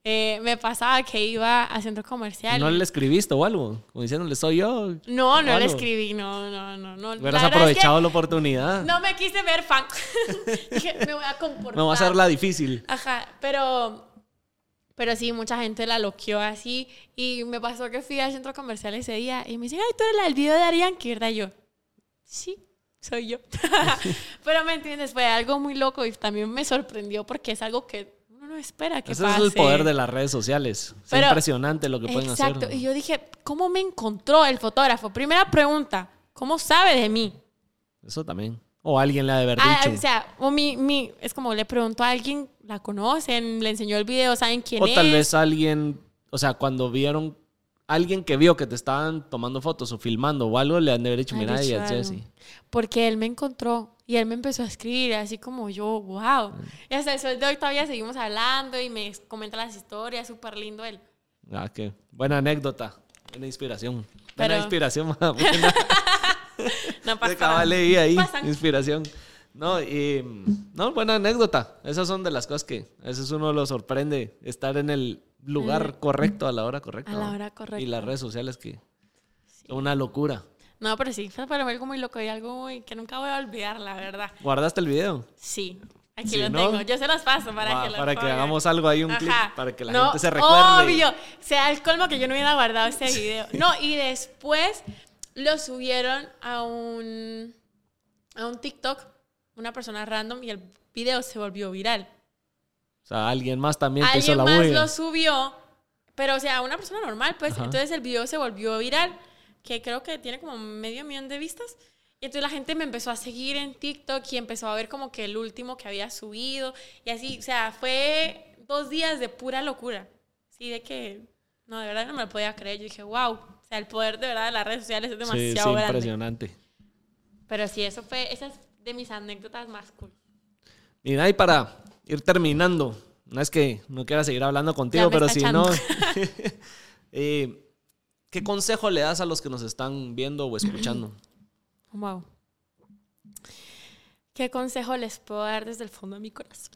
Eh, me pasaba que iba a centro comercial. ¿No le escribiste o algo? Como diciéndole, soy yo. no, no le algo. escribí, no, no, no. no. Hubieras verdad es que aprovechado la oportunidad. No me quise ver fan. Dije, me voy a comportar. Me voy a hacer la difícil. Ajá, pero, pero sí, mucha gente la loqueó así. Y me pasó que fui al centro comercial ese día y me dicen, ay, tú eres la del video de Arián, que verdad yo. Sí, soy yo. pero me entiendes, fue algo muy loco y también me sorprendió porque es algo que uno no espera que Ese pase. es el poder de las redes sociales. Es Pero- impresionante lo que pueden Exacto. hacer. Y yo dije, ¿cómo me encontró el fotógrafo? Primera pregunta, ¿cómo sabe de mí? Eso también. O alguien le ha de haber Ah, dicho. o sea, o mi, mi, es como le preguntó a alguien, ¿la conocen? ¿Le enseñó el video? ¿Saben quién O es? tal vez alguien, o sea, cuando vieron alguien que vio que te estaban tomando fotos o filmando o algo, le han de haber dicho, mira, ella. Jessie. Porque él me encontró y él me empezó a escribir, así como yo, wow. Y hasta el sol de hoy todavía seguimos hablando y me comenta las historias, súper lindo él. Ah, qué buena anécdota, buena inspiración. Buena Pero- inspiración, buena. No De pasa nada. ahí, Pasan. inspiración. No, y, no, buena anécdota. Esas son de las cosas que a veces uno lo sorprende, estar en el lugar correcto a la hora correcta. A la hora correcta. Y las redes sociales que son una locura. No, pero sí, fue para mí algo muy loco y algo muy- que nunca voy a olvidar, la verdad. ¿Guardaste el video? Sí, aquí Sí, lo ¿no? tengo. Yo se los paso para Va, que lo para que hagamos algo ahí, un clip, para que la No, gente se recuerde. Obvio. Sea el colmo que yo no hubiera guardado este video. No, y después lo subieron a un, a un TikTok, una persona random, y el video se volvió viral. O sea, alguien más también te hizo Alguien la más bulla. lo subió, pero o sea, una persona normal, pues. Ajá. Entonces el video se volvió viral, que creo que tiene como medio millón de vistas. Y entonces la gente me empezó a seguir en TikTok y empezó a ver como que el último que había subido. Y así, o sea, fue dos días de pura locura. Sí, de que, no, de verdad no me lo podía creer. Yo dije, wow, o sea, el poder de verdad de las redes sociales es Sí, demasiado sí, grande. impresionante. Pero sí, eso fue, esa es de mis anécdotas más cool. Mira, y para ir terminando, no es que no quiera seguir hablando contigo, pero si no, eh, ¿qué consejo le das a los que nos están viendo o escuchando? Wow. ¿Qué consejo les puedo dar desde el fondo de mi corazón?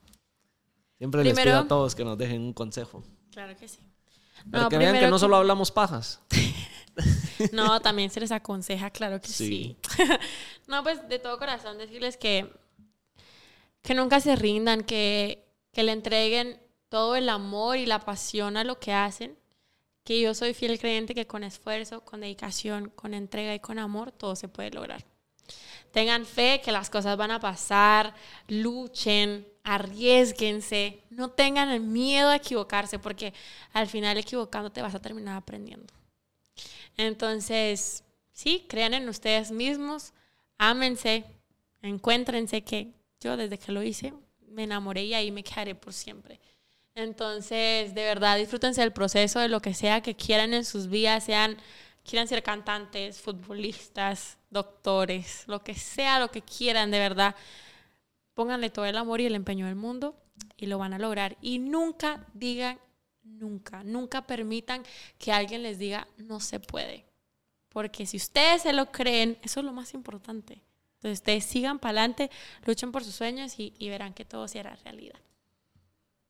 Siempre les pido a todos que nos dejen un consejo. Claro que sí. Para No, que vean que no solo hablamos pajas. No, también se les aconseja, claro que Sí. sí. no, pues de todo corazón decirles que, que nunca se rindan, que, que le entreguen todo el amor y la pasión a lo que hacen. Que yo soy fiel creyente que con esfuerzo, con dedicación, con entrega y con amor, todo se puede lograr. Tengan fe que las cosas van a pasar, luchen, arriesguense, no tengan el miedo a equivocarse, porque al final equivocándote vas a terminar aprendiendo. Entonces, sí, crean en ustedes mismos, ámense, encuéntrense que yo desde que lo hice me enamoré y ahí me quedaré por siempre. Entonces, de verdad, disfrútense del proceso de lo que sea que quieran en sus vidas, sean, quieran ser cantantes, futbolistas, doctores, lo que sea, lo que quieran, de verdad. Pónganle todo el amor y el empeño del mundo y lo van a lograr. Y nunca digan nunca, nunca permitan que alguien les diga no se puede. Porque si ustedes se lo creen, eso es lo más importante. Entonces ustedes sigan para adelante, luchen por sus sueños y, y verán que todo se hará realidad.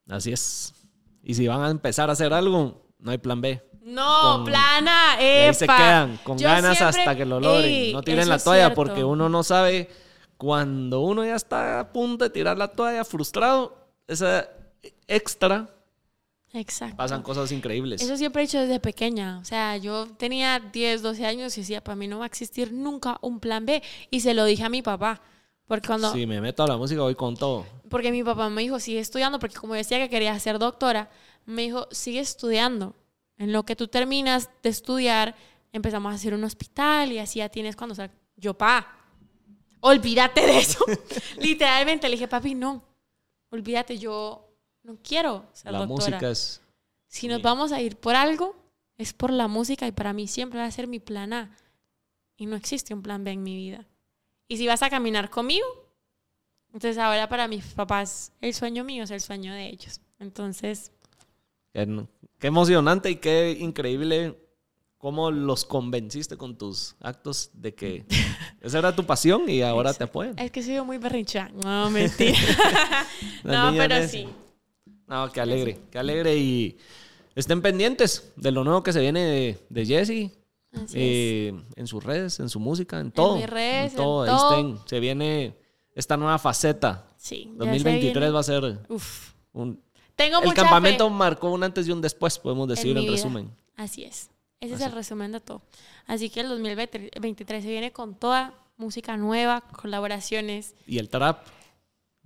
Así es. Y si van a empezar a hacer algo, no hay plan B. No, Con- plana, Y ahí se epa. quedan con Yo ganas siempre- hasta que lo logren. Ey, no tiren la toalla porque uno no sabe cuando uno ya está a punto de tirar la toalla frustrado, esa extra Exacto. pasan cosas increíbles. Eso siempre he dicho desde pequeña. O sea, yo tenía 10, 12 años y decía, para mí no va a existir nunca un plan B. Y se lo dije a mi papá. Porque cuando, Si me meto a la música, voy con todo. porque mi papá me dijo, sigue estudiando, porque como decía que quería ser doctora, me dijo, sigue estudiando. En lo que tú terminas de estudiar, empezamos a hacer un hospital y así ya tienes cuando sal-". Yo, pa, olvídate de eso. Literalmente le dije, papi, no, olvídate, yo no quiero ser la doctora. música es... Si nos vamos a ir por algo, es por la música y para mí siempre va a ser mi plan A. Y no existe un plan B en mi vida. Y si vas a caminar conmigo, entonces ahora para mis papás el sueño mío es el sueño de ellos. Entonces, Qué, qué emocionante y qué increíble cómo los convenciste con tus actos de que esa era tu pasión y ahora te apoyan. es que soy muy berrincha. No, mentira. No, pero sí. No, qué alegre, qué alegre y estén pendientes de lo nuevo que se viene de, de Jesse. Es. eh, en sus redes, en su música, en todo. mis redes, en todo. Ahí todo. estén. Se viene esta nueva faceta. Sí. ya se 2023 viene. va a ser Uf. un... Tengo El mucha campamento fe. marcó un antes y un después, podemos decir en, resumen. Así es. Ese es Así. el resumen de todo. Así que el 2023 se viene con toda música nueva, colaboraciones, Y el trap,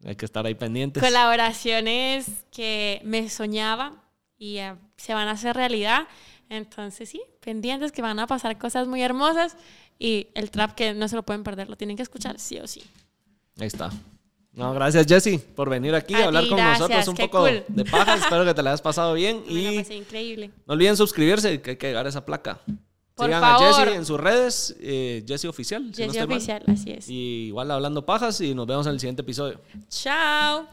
hay que estar ahí pendientes. colaboraciones que me soñaba y eh, se van a hacer realidad. Entonces sí, pendientes que van a pasar cosas muy hermosas y el trap que no se lo pueden perder, lo tienen que escuchar sí o sí. Ahí está. No, gracias Jessy por venir aquí a, A hablar ti, con gracias, nosotros un poco cool. de paja. Espero que te la hayas pasado bien Me y increíble. no olviden suscribirse, que hay que llegar a esa placa. Por a Jesse en sus redes, eh, Jesse Oficial. Así es. Y igual hablando pajas y nos vemos en el siguiente episodio. Chao.